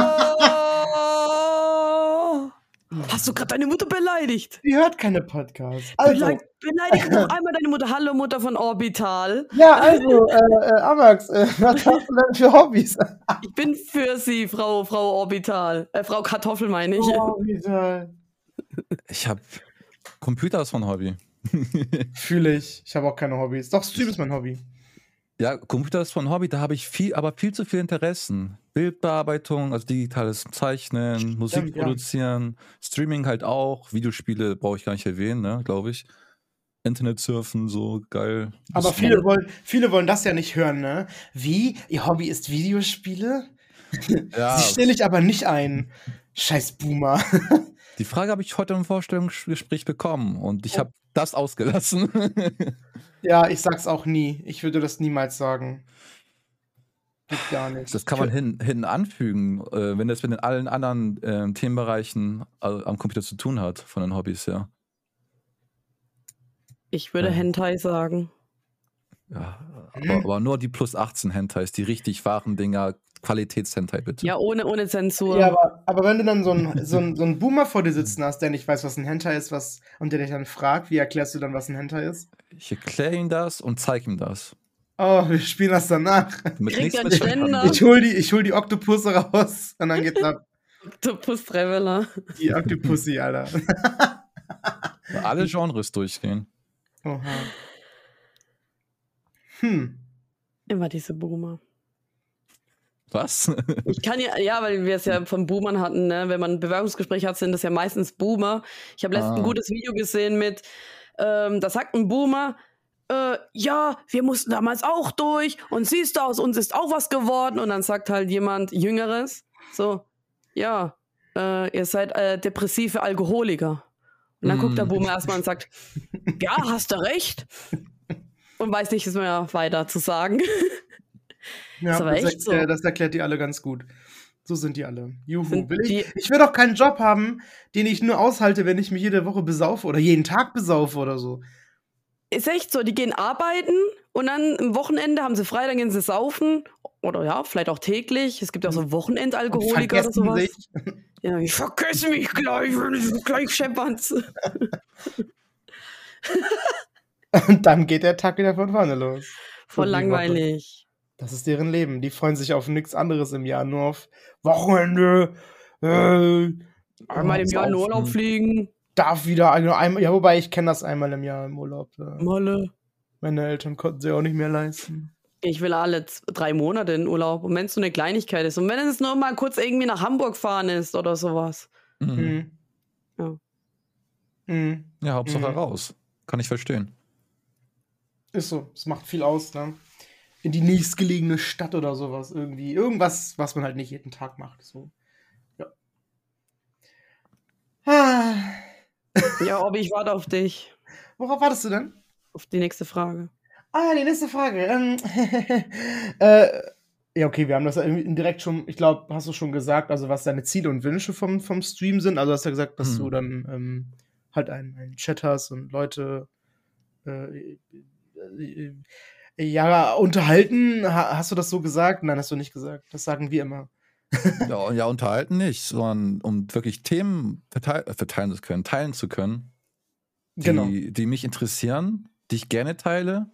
Hast du gerade deine Mutter beleidigt? Die hört keine Podcasts. Also, Beleidigt, beleidigt noch einmal deine Mutter. Hallo, Mutter von Orbital. ja, also, äh, äh, Amax, äh, was hast du denn für Hobbys? Ich bin für Sie, Frau, Frau Orbital. Äh, Frau Kartoffel meine ich. Orbital. Ich habe Computer ist mein Hobby. Fühle ich. Ich habe auch keine Hobbys. Doch, Stream ist mein Hobby. Ja, Computer ist von Hobby, da habe ich viel, aber viel zu viel Interessen. Bildbearbeitung, also digitales Zeichnen, Musik ja. produzieren, Streaming halt auch, Videospiele brauche ich gar nicht erwähnen, ne, glaube ich. Internet surfen, so geil. Aber viele wollen, viele wollen das ja nicht hören, ne? Wie? Ihr Hobby ist Videospiele? ja, Die stelle ich aber nicht ein. Scheiß Boomer. Die Frage habe ich heute im Vorstellungsgespräch bekommen und ich habe das ausgelassen. Ja, ich sag's auch nie. Ich würde das niemals sagen. Geht gar nicht. Das kann man hin, hinten anfügen, äh, wenn das mit den allen anderen ähm, Themenbereichen äh, am Computer zu tun hat, von den Hobbys her. Ich würde Ja. Hentai sagen. Ja, aber, aber nur die plus 18 Hentais, die richtig wahren Dinger, Qualitäts-Hentai bitte. Ja, ohne, ohne Zensur. Ja, aber, aber wenn du dann so einen so einen- so einen Boomer vor dir sitzen hast, der nicht weiß, was ein Hentai ist, was, und der dich dann fragt, wie erklärst du dann, was ein Hentai ist? Ich erkläre ihm das und zeige ihm das. Oh, wir spielen das danach. Mit Kriegt nichts mit Ständer? Ich hol die, ich hol die Oktopusse raus und dann geht's ab. Octopus Traveler. Die Oktopussi, Alter. Alle Genres durchgehen. Oha. Hm. Immer diese Boomer. Was? Ich kann ja, ja, weil wir es ja von Boomern hatten, ne? wenn man ein Bewerbungsgespräch hat, sind das ja meistens Boomer. Ich habe letztens Ah. ein gutes Video gesehen mit, ähm, da sagt ein Boomer, äh, ja, wir mussten damals auch durch und siehst du, aus uns ist auch was geworden. Und dann sagt halt jemand Jüngeres, so, ja, äh, ihr seid äh, depressive Alkoholiker. Und dann guckt der Mm. Boomer erstmal und sagt, ja, hast du recht. Und weiß nicht mehr weiter zu sagen. Ja, aber das, echt so. erklärt- das erklärt die alle ganz gut. So sind die alle. Juhu. Will ich, ich will doch keinen Job haben, den ich nur aushalte, wenn ich mich jede Woche besaufe oder jeden Tag besaufe oder so. Ist echt so, die gehen arbeiten und dann am Wochenende haben sie frei, dann gehen sie saufen. Oder ja, vielleicht auch täglich. Es gibt ja auch so Und Wochenendalkoholiker oder sowas. sich. Ja, ich vergesse mich gleich, wenn ich gleich schepperns. Und dann geht der Tag wieder von vorne los. Voll langweilig. Das ist deren Leben. Die freuen sich auf nichts anderes im Jahr, nur auf Wochenende. Äh, Einmal im Jahr in. Urlaub fliegen. darf wieder nur einmal. Ja, wobei ich kenne das einmal im Jahr im Urlaub. Äh, Molle. meine Eltern konnten sie auch nicht mehr leisten. Ich will alle drei Monate in Urlaub. Und wenn es so eine Kleinigkeit ist. Und wenn es nur mal kurz irgendwie nach Hamburg fahren ist oder sowas. Mhm. Mhm. Ja. Mhm. Ja, Hauptsache Mhm. raus. Kann ich verstehen. Ist so. Es macht viel aus, ne? In die nächstgelegene Stadt oder sowas irgendwie. Irgendwas, was man halt nicht jeden Tag macht. So. Ja. Ah. Ja, Obi, ich warte auf dich. Worauf wartest du denn? Auf die nächste Frage. Ah ja, die nächste Frage. Ähm, äh, ja, okay, wir haben das direkt schon, ich glaube, hast du schon gesagt, also was deine Ziele und Wünsche vom, vom Stream sind. Also hast du ja gesagt, dass Hm. du dann ähm, halt einen, einen Chat hast und Leute äh, äh, äh, ja, unterhalten. Ha, hast du das so gesagt? Nein, hast du nicht gesagt. Das sagen wir immer. Ja, ja, unterhalten nicht, sondern um wirklich Themen verteil äh, verteilen zu können, teilen zu können, die, Genau. die mich interessieren, die ich gerne teile.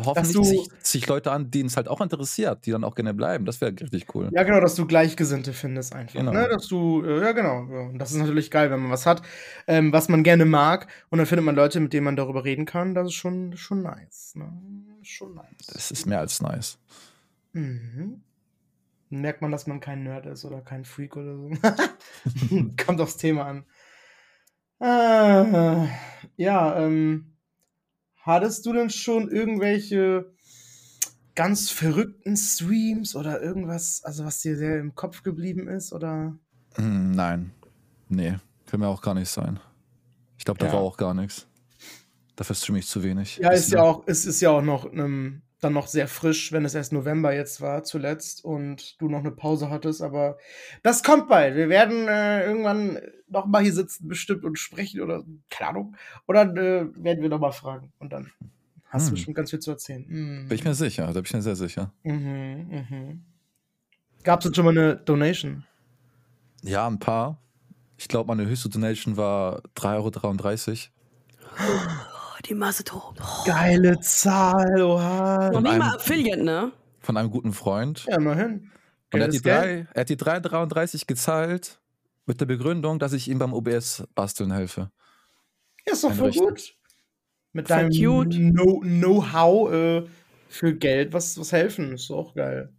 Und Dass hoffentlich du- sich, Leute an, denen es halt auch interessiert, die dann auch gerne bleiben. Das wäre richtig cool. Ja, genau, dass du Gleichgesinnte findest einfach. Genau. Ne? Dass du, äh, ja, genau. Und das ist natürlich geil, wenn man was hat, ähm, was man gerne mag. Und dann findet man Leute, mit denen man darüber reden kann. Das ist schon, schon nice. Ne? Schon nice. Das ist mehr als nice. Mhm. Merkt man, dass man kein Nerd ist oder kein Freak oder so. Kommt aufs Thema an. Ah, ja, ähm, hattest du denn schon irgendwelche ganz verrückten Streams oder irgendwas, also was dir sehr im Kopf geblieben ist? Oder? Hm, nein. Nee, kann mir auch gar nicht sein. Ich glaube, da Ja. war auch gar nichts. Dafür streame ich zu wenig. Ja, ist ja auch, es ist ja auch noch ähm, dann noch sehr frisch, wenn es erst November jetzt war, zuletzt, und du noch eine Pause hattest, aber das kommt bald. Wir werden äh, irgendwann noch mal hier sitzen, bestimmt, und sprechen oder keine Ahnung. Oder äh, werden wir noch mal fragen. Und dann hast du Hm. bestimmt ganz viel zu erzählen. Mhm. Bin ich mir sicher, da bin ich mir sehr sicher. Mhm, mhm. Gab es schon mal eine Donation? Ja, ein paar. Ich glaube, meine höchste Donation war 3,33 Euro. Die Masse tobt. Oh. Geile Zahl, oha. Noch nicht einem- mal Affiliate, ne? von einem guten Freund. Ja, immerhin. Und er hat, die drei, er hat die 3,33 gezahlt mit der Begründung, dass ich ihm beim OBS basteln helfe. Ja, ist doch voll Einrichten. gut. Mit Voll deinem Know-how äh, für Geld was, was helfen, ist doch auch geil.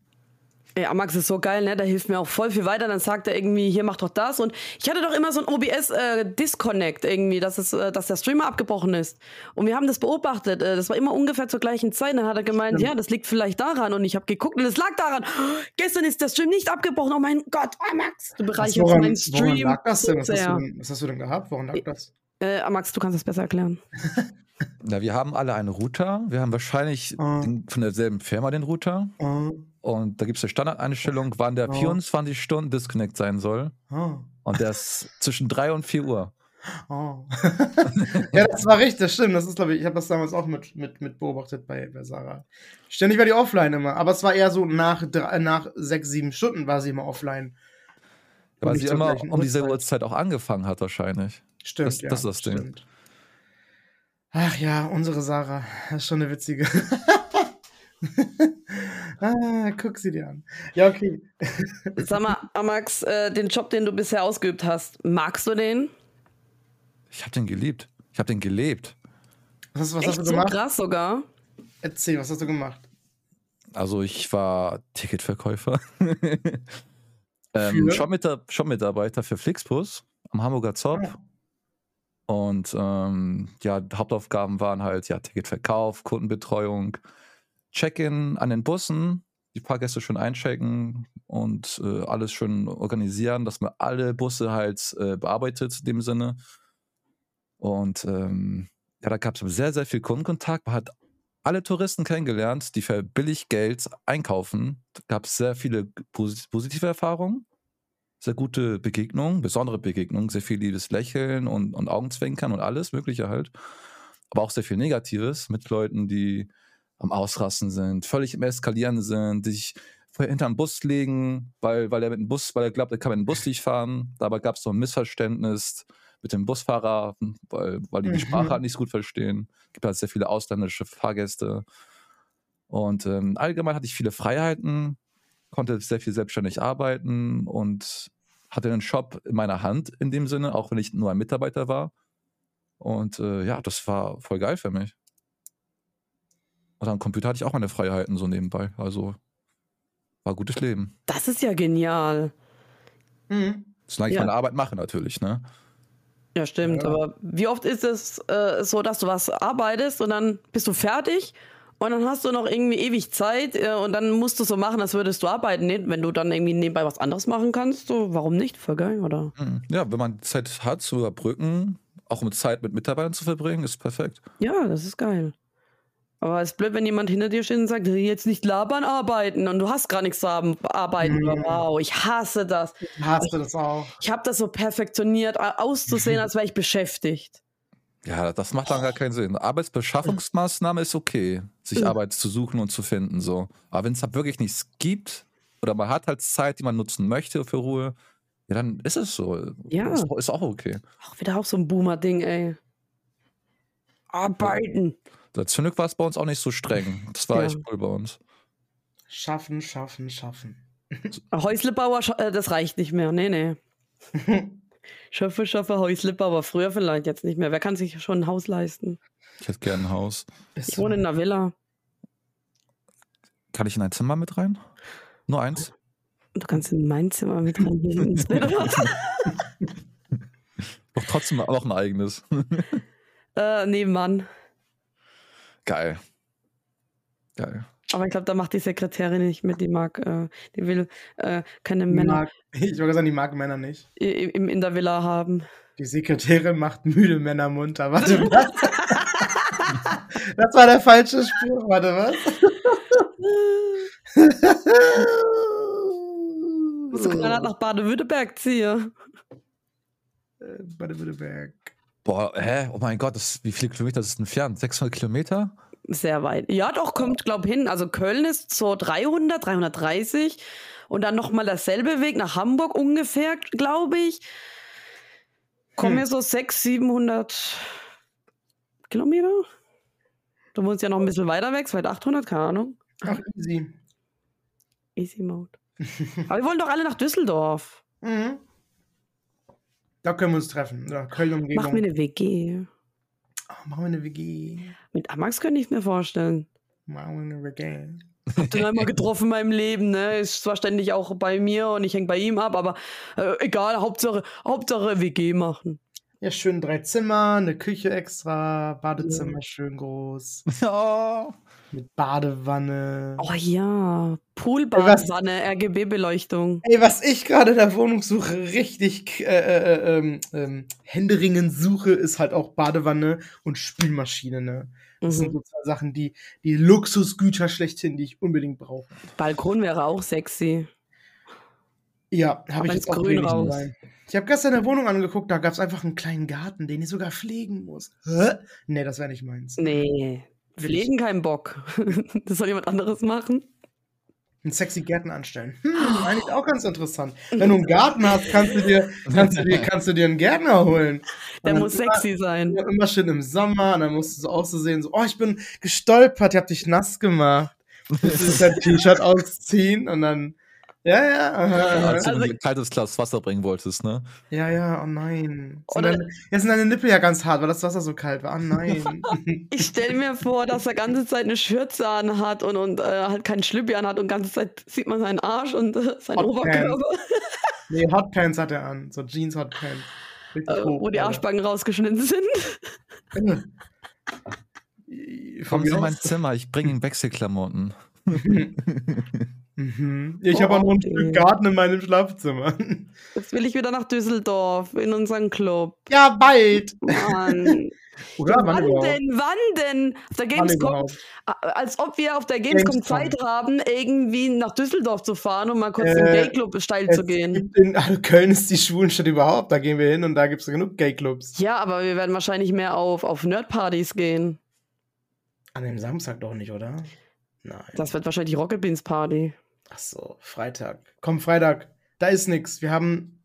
Ja, Max ist so geil, ne? Der hilft mir auch voll viel weiter. Dann sagt er irgendwie, hier mach doch das. Und ich hatte doch immer so ein OBS-Disconnect äh, irgendwie, dass, es, äh, dass der Streamer abgebrochen ist. Und wir haben das beobachtet. Äh, das war immer ungefähr zur gleichen Zeit. Dann hat er gemeint, ja, das liegt vielleicht daran. Und ich habe geguckt und es lag daran. Oh, gestern ist der Stream nicht abgebrochen. Oh mein Gott, oh Max, du bereicherst woran, meinen Stream. woran lag das denn? Was hast, du denn? was hast du denn gehabt? Woran lag das? Äh, Max, du kannst das besser erklären. Na, wir haben alle einen Router. Wir haben wahrscheinlich Ah. den, von derselben Firma den Router. Oh, Und da gibt es eine Standardeinstellung, wann der Oh. 24 Stunden Disconnect sein soll. oh, Und der ist zwischen 3 und 4 Uhr. oh. ja, das war richtig, das stimmt. Das ist, glaube ich, ich habe das damals auch mit, mit, mit beobachtet bei, bei Sarah. Ständig war die offline immer, aber es war eher so nach, drei, nach sechs, sieben Stunden war sie immer offline. Weil sie immer um diese Uhrzeit. Auch angefangen hat, wahrscheinlich. Stimmt, Das- ja. das ist das Ding. Ach ja, unsere Sarah. Das ist schon eine witzige. ah, guck sie dir an. Ja, okay. Sag mal, Max, äh, den Job, den du bisher ausgeübt hast, magst du den? Ich habe den geliebt. Ich habe den gelebt. Was, hast- was Echt hast du so gemacht? krass sogar? Erzähl, was hast du gemacht? Also ich war Ticketverkäufer. ähm, Shopmitarbeiter für Flixbus am Hamburger Zopp. Ah. Und ähm, ja, Hauptaufgaben waren halt ja Ticketverkauf, Kundenbetreuung, Check-in an den Bussen, die Fahrgäste schön einchecken und äh, alles schön organisieren, dass man alle Busse halt äh, bearbeitet in dem Sinne. Und ähm, ja, da gab es sehr, sehr viel Kundenkontakt. Man hat alle Touristen kennengelernt, die für billig Geld einkaufen. Da gab es sehr viele posit positive Erfahrungen, sehr gute Begegnungen, besondere Begegnungen, sehr viel liebes Lächeln und, und Augenzwinkern und alles Mögliche halt. Aber auch sehr viel Negatives mit Leuten, die am Ausrasten sind, völlig im Eskalieren sind, die sich vorher hinterm Bus legen, weil, weil er mit dem Bus, weil er glaubt, er kann mit dem Bus nicht fahren. Dabei gab es so ein Missverständnis mit dem Busfahrer, weil, weil die die Mhm. Sprache halt nicht so gut verstehen. gibt halt sehr viele ausländische Fahrgäste. Und ähm, allgemein hatte ich viele Freiheiten, konnte sehr viel selbstständig arbeiten und hatte einen Shop in meiner Hand in dem Sinne, auch wenn ich nur ein Mitarbeiter war. Und äh, ja, das war voll geil für mich. Und am Computer hatte ich auch meine Freiheiten so nebenbei. Also war gutes Leben. Das ist ja genial. Mhm. Solange ich Ja. meine Arbeit mache natürlich, ne? Ja, stimmt. Ja. Aber wie oft ist es äh, so, dass du was arbeitest und dann bist du fertig und dann hast du noch irgendwie ewig Zeit äh, und dann musst du so machen, als würdest du arbeiten. Wenn du dann irgendwie nebenbei was anderes machen kannst, so, warum nicht? Voll geil, oder? Mhm. Ja, wenn man Zeit hat zu überbrücken, auch um Zeit mit Mitarbeitern zu verbringen, ist perfekt. Ja, das ist geil. Aber es ist blöd, wenn jemand hinter dir steht und sagt, jetzt nicht labern, arbeiten und du hast gar nichts zu haben- arbeiten. Mhm. Wow, ich hasse das. Hast du das auch? Ich habe das so perfektioniert, auszusehen, als wäre ich beschäftigt. Ja, das macht dann gar keinen Sinn. Arbeitsbeschaffungsmaßnahme ist okay, sich Mhm. Arbeit zu suchen und zu finden. So. Aber wenn es halt wirklich nichts gibt oder man hat halt Zeit, die man nutzen möchte für Ruhe, ja, dann ist es so. Ja. Ist, ist auch okay. Auch wieder auch so ein Boomer-Ding, ey. Arbeiten. Zum Glück war es bei uns auch nicht so streng. Das war Ja. echt cool bei uns. Schaffen, schaffen, schaffen. Häuslebauer, äh, das reicht nicht mehr. Nee, nee. Schöffe, Schöffe, Häuslebauer. Früher vielleicht, jetzt nicht mehr. Wer kann sich schon ein Haus leisten? Ich hätte gerne ein Haus. Ich wohne in einer Villa. Kann ich in ein Zimmer mit rein? Nur eins? Du kannst in mein Zimmer mit rein hier ins. Doch trotzdem auch ein eigenes. äh, nebenan. Geil. Geil. Aber ich glaube, da macht die Sekretärin nicht mit. Die mag, äh, die will äh, keine Die Männer mag, ich wollte sagen, die mag Männer nicht. im, in der Villa haben. Die Sekretärin macht müde Männer munter. Warte, was? das war der falsche Spruch. Warte, was? Musst du gerade nach Baden-Württemberg ziehen. Äh, Baden-Württemberg. Boah, hä? Oh mein Gott, das, wie viele Kilometer ist das entfernt? 600 Kilometer? Sehr weit. Ja, doch, kommt, glaub hin. Also Köln ist so 300, 330. Und dann nochmal derselbe Weg nach Hamburg ungefähr, glaube ich. Kommen Hm. wir so 600, 700 Kilometer? Du wohnst ja noch ein bisschen weiter weg, vielleicht 800, keine Ahnung. Ach, easy. Easy Mode. Aber wir wollen doch alle nach Düsseldorf. Mhm. Da können wir uns treffen. Ja, Köln-Umgebung. Mach mir eine WG. Oh, machen wir eine WG. Mit Amax könnte ich mir vorstellen. Hab den einmal getroffen in meinem Leben, ne? Ist zwar ständig auch bei mir und ich häng bei ihm ab, aber äh, egal, Hauptsache, Hauptsache WG machen. Ja, schön drei Zimmer, eine Küche extra, Badezimmer schön groß, Ja. mit Badewanne. Oh ja, Poolbadewanne, RGB-Beleuchtung. Ey, was ich gerade in der Wohnung suche, richtig äh, äh, ähm, ähm, händeringend suche, ist halt auch Badewanne und Spülmaschine, ne? Das sind Mhm. so zwei Sachen, die, die Luxusgüter schlechthin, die ich unbedingt brauche. Balkon wäre auch sexy. Ja, habe ich jetzt auch Grün raus. dabei. Ich habe gestern eine Wohnung angeguckt, da gab es einfach einen kleinen Garten, den ich sogar pflegen muss. Hä? Nee, das wäre nicht meins. Nee, pflegen keinen Bock. Das soll jemand anderes machen. Einen sexy Gärten anstellen. Hm, eigentlich auch ganz interessant. Wenn du einen Garten hast, kannst du dir, kannst du dir, kannst du dir einen Gärtner holen. Der muss sexy sein. immer, immer schön im Sommer und dann musst du so auszusehen, so, oh, ich bin gestolpert, ich hab dich nass gemacht. Du musst dein T-Shirt ausziehen und dann, ja, ja. Als du Also- ein kaltes Glas Wasser bringen wolltest, ne? ja, ja, oh nein. Sind Oder- deine, jetzt sind deine Nippel ja ganz hart, weil das Wasser so kalt war. Oh nein. Ich stelle mir vor, dass er ganze Zeit eine Schürze an hat und, und äh, halt keinen Schlüppi an hat und ganze Zeit sieht man seinen Arsch und äh, seinen Hot Oberkörper, nee, Hotpants hat er an. So Jeans Hotpants. Äh, hoch, wo die Alter. Arschbacken rausgeschnitten sind. Von Komm in mein. Zimmer, ich bringe ihm Wechselklamotten. Mhm. Ich habe auch noch ein Oh, Stück ey. Garten in meinem Schlafzimmer. Jetzt will ich wieder nach Düsseldorf in unseren Club. Ja, bald. Mann. Oder? wann Wann denn? Wann denn? Auf der Gamescom, als ob wir auf der Gamescom, Gamescom. Zeit haben, irgendwie nach Düsseldorf zu fahren und mal kurz Äh, im Gay-Club steil zu gehen. In, also Köln ist die Schwulenstadt überhaupt. Da gehen wir hin und da gibt es genug Gay-Clubs. Ja, aber wir werden wahrscheinlich mehr auf, auf Nerd-Partys gehen. An dem Samstag doch nicht, oder? Nein. Das wird wahrscheinlich die Rocket Beans Party. Ach so, Freitag. Komm, Freitag. Da ist nix. Wir haben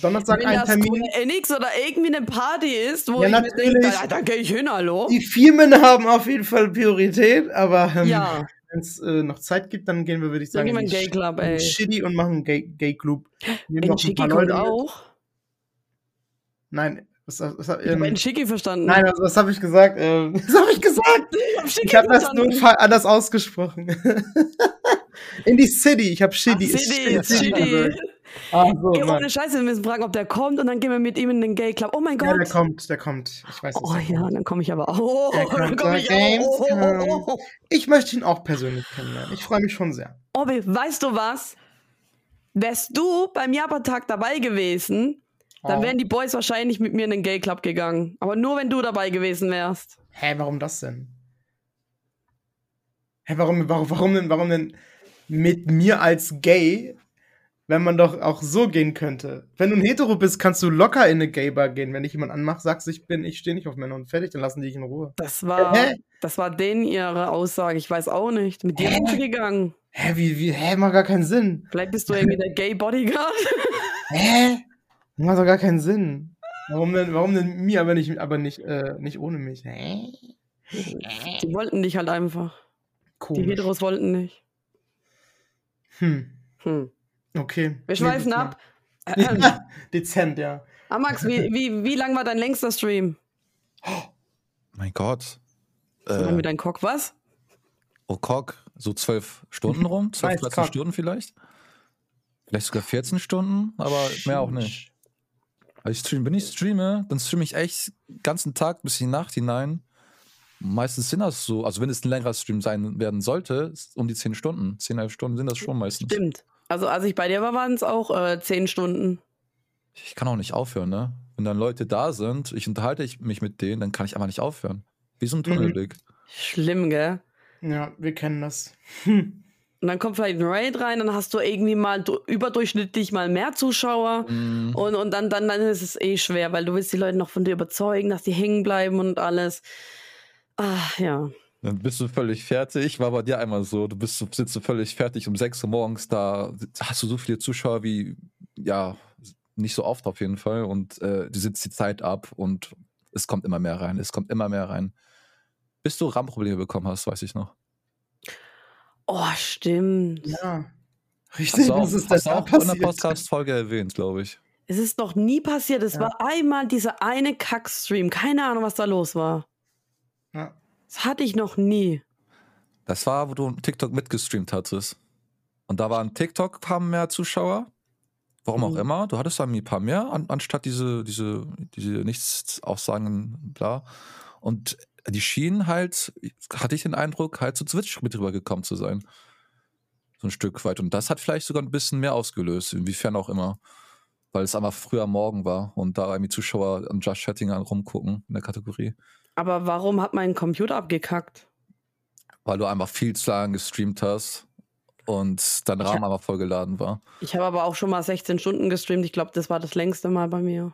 Donnerstag Wenn einen Termin. Square Enix oder irgendwie eine Party ist, wo Ja, ich mir natürlich. denke, da, da gehe ich hin, hallo? Die Firmen haben auf jeden Fall Priorität, aber ähm, Ja, wenn es äh, noch Zeit gibt, dann gehen wir, würde ich sagen, in Gay Club, in ey. Shitty und machen Gay, Gay Club. Nehmen In noch ein paar Leute mit. auch. Nein, was, was, was, Ich habe ähm, in Schicki verstanden. nein, also, was habe ich gesagt? Ähm, was habe ich gesagt? ich habe Ich habe das nur anders ausgesprochen. in die City. Ich habe Ach, Shitty. City, Shitty City. gesagt. Ah, so, Ey, ohne Scheiße, wir müssen fragen, ob der kommt und dann gehen wir mit ihm in den Gay Club. Oh mein Ja, Gott. der kommt, der kommt. Ich weiß, dass oh ja, kommt. dann komme ich aber auch. Oh, dann komme ich auch. Oh, oh, oh, oh, oh. Ich möchte ihn auch persönlich kennenlernen. Ich freue mich schon sehr. Obi, weißt du was? Wärst du beim Japan-Tag dabei gewesen, dann wären die Boys wahrscheinlich mit mir in den Gay Club gegangen. Aber nur wenn du dabei gewesen wärst. Hä, warum das denn? Hä, warum, warum, warum denn, warum denn mit mir als gay, wenn man doch auch so gehen könnte? Wenn du ein Hetero bist, kannst du locker in eine Gay-Bar gehen. Wenn ich jemand anmache, sagst ich bin, ich stehe nicht auf Männer und fertig, dann lassen die dich in Ruhe. Das war, Hä? das war denen ihre Aussage. Ich weiß auch nicht. Mit dir sind sie gegangen. Hä, wie, wie, hä, macht gar keinen Sinn. Vielleicht bist du irgendwie der Gay Bodyguard. Hä? Macht doch gar keinen Sinn. Warum denn, warum denn mir, aber nicht, aber nicht, äh, nicht ohne mich? Die wollten dich halt einfach. Die Komisch. Heteros wollten nicht. Hm, Hm. okay. Wir schweifen Nee, ab. Ja, dezent, ja. Ah, Max, wie, wie, wie lang war dein längster Stream? Mein Gott. So lang Äh, wie dein Cock, was? oh Cock, so zwölf Stunden rum, zwölf, Nice 13 Cock. Stunden vielleicht. Vielleicht sogar 14 Stunden, aber mehr auch nicht. Also ich stream, wenn ich streame, dann streame ich echt den ganzen Tag bis in die Nacht hinein. Meistens sind das so, also wenn es ein längerer Stream sein werden sollte, um die 10 Stunden. 10, 11 Stunden sind das schon meistens. Stimmt. Also als ich bei dir war, waren es auch äh, zehn Stunden. Ich kann auch nicht aufhören, ne? Wenn dann Leute da sind, ich unterhalte ich mich mit denen, dann kann ich einfach nicht aufhören. Wie so ein Tunnelblick. Schlimm, gell? Ja, wir kennen das. Hm. Und dann kommt vielleicht ein Raid rein, dann hast du irgendwie mal du- überdurchschnittlich mal mehr Zuschauer. Mhm. Und, und dann, dann, dann ist es eh schwer, weil du willst die Leute noch von dir überzeugen, dass die hängen bleiben und alles. Ah, ja. Dann bist du völlig fertig. War bei dir einmal so, du bist, sitzt du völlig fertig um 6 Uhr morgens da, hast du so viele Zuschauer wie, ja, nicht so oft auf jeden Fall. Und äh, du sitzt die Zeit ab und es kommt immer mehr rein. Es kommt immer mehr rein. Bis du RAM-Probleme bekommen hast, weiß ich noch. Oh, stimmt. Ja. Hast Richtig, du auch, was ist hast denn du da auch in der? Podcast-Folge erwähnt, glaube ich. Es ist noch nie passiert. Es Ja. war einmal dieser eine Kack-Stream. Keine Ahnung, was da los war. Ja. Das hatte ich noch nie. Das war, wo du TikTok mitgestreamt hattest. Und da waren TikTok kamen mehr Zuschauer. Warum auch Mhm. immer. Du hattest da ein paar mehr, an, anstatt diese, diese, diese nichts Aussagen, bla. Und die schienen halt, hatte ich den Eindruck, halt zu Twitch mit rübergekommen zu sein. So ein Stück weit. Und das hat vielleicht sogar ein bisschen mehr ausgelöst, inwiefern auch immer. Weil es einfach früher am Morgen war und da irgendwie Zuschauer an Just Chatting an rumgucken in der Kategorie. Aber warum hat mein Computer abgekackt? Weil du einfach viel zu lange gestreamt hast und dein Rahmen einfach vollgeladen war. Ich habe aber auch schon mal 16 Stunden gestreamt. Ich glaube, das war das längste Mal bei mir.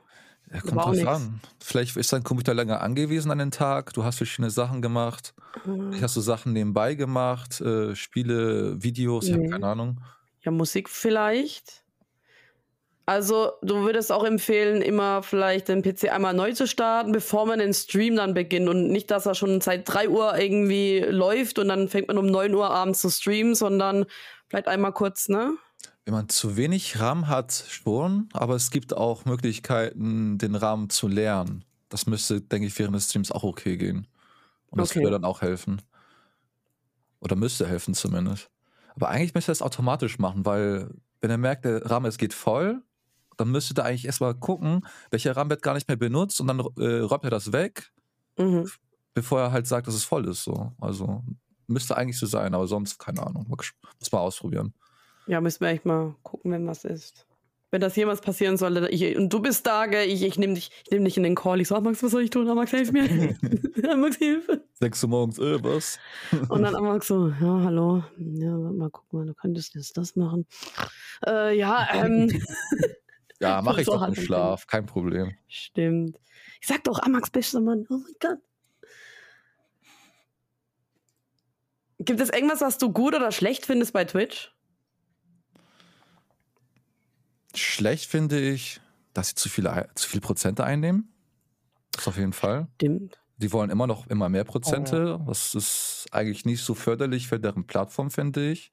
Ja, kommt drauf an. Vielleicht ist dein Computer länger angewiesen an den Tag, du hast verschiedene Sachen gemacht. Vielleicht hast du Sachen nebenbei gemacht, äh, Spiele, Videos, ich habe Nee. keine Ahnung. Ja, Musik vielleicht. Also, du würdest auch empfehlen, immer vielleicht den PC einmal neu zu starten, bevor man den Stream dann beginnt. Und nicht, dass er schon seit 3 Uhr irgendwie läuft und dann fängt man um 9 Uhr abends zu streamen, sondern vielleicht einmal kurz, ne? Wenn man zu wenig RAM hat, schon, aber es gibt auch Möglichkeiten, den RAM zu lernen. Das müsste, denke ich, während des Streams auch okay gehen. Und das Okay. würde dann auch helfen. Oder müsste helfen zumindest. Aber eigentlich müsste er es automatisch machen, weil wenn er merkt, der RAM es geht voll, dann müsste er eigentlich erstmal gucken, welcher RAM wird gar nicht mehr benutzt und dann äh, räumt er das weg, Mhm. bevor er halt sagt, dass es voll ist. So. Also müsste eigentlich so sein, aber sonst keine Ahnung. Muss mal ausprobieren. Ja, müssen wir echt mal gucken, wenn was ist. Wenn das jemals passieren sollte, ich, und du bist da, gell, ich, ich nehme dich, ich nehm dich in den Call. Ich sag, Max, was soll ich tun? Ah, Max, hilf mir. Ah, Max, Hilfe. Sechs Uhr morgens, äh, was? Und dann Max so, ja, hallo. Ja, mal guck mal, du könntest jetzt das machen. Äh, ja, ähm, Ja, mache ich So doch im Schlaf, kein Problem. stimmt. Ich sag doch, Amax, bester Mann. Oh mein Gott. Gibt es irgendwas, was du gut oder schlecht findest bei Twitch? Schlecht finde ich, dass sie zu viele, zu viel Prozente einnehmen. Das auf jeden Fall. Stimmt. Die wollen immer noch immer Oh mehr Prozente. Das ist eigentlich nicht so förderlich für deren Plattform, finde ich.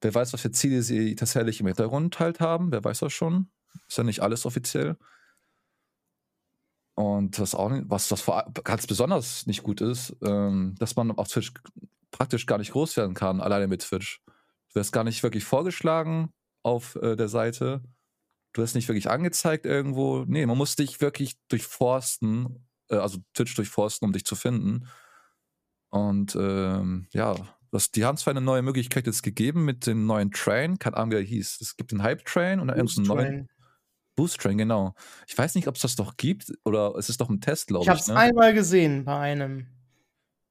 Wer weiß, was für Ziele sie tatsächlich im Hintergrund halt haben. Wer weiß das schon. Ist ja nicht alles offiziell. Und was auch nicht, was das vor, ganz besonders nicht gut ist, ähm, dass man auf Twitch praktisch gar nicht groß werden kann, alleine mit Twitch. Du wirst gar nicht wirklich vorgeschlagen auf äh, der Seite. Du wirst nicht wirklich angezeigt irgendwo. Nee, man muss dich wirklich durchforsten, äh, also Twitch durchforsten, um dich zu finden. Und ähm, ja, das, die haben zwar eine neue Möglichkeit jetzt gegeben mit dem neuen Train, keine Ahnung, wie er hieß. Es gibt den Hype-Train und dann irgendeinen neuen Train. Boost-Train, genau. Ich weiß nicht, ob es das doch gibt oder es ist doch ein Test, glaube Ich ich. habe es ne? einmal gesehen bei einem,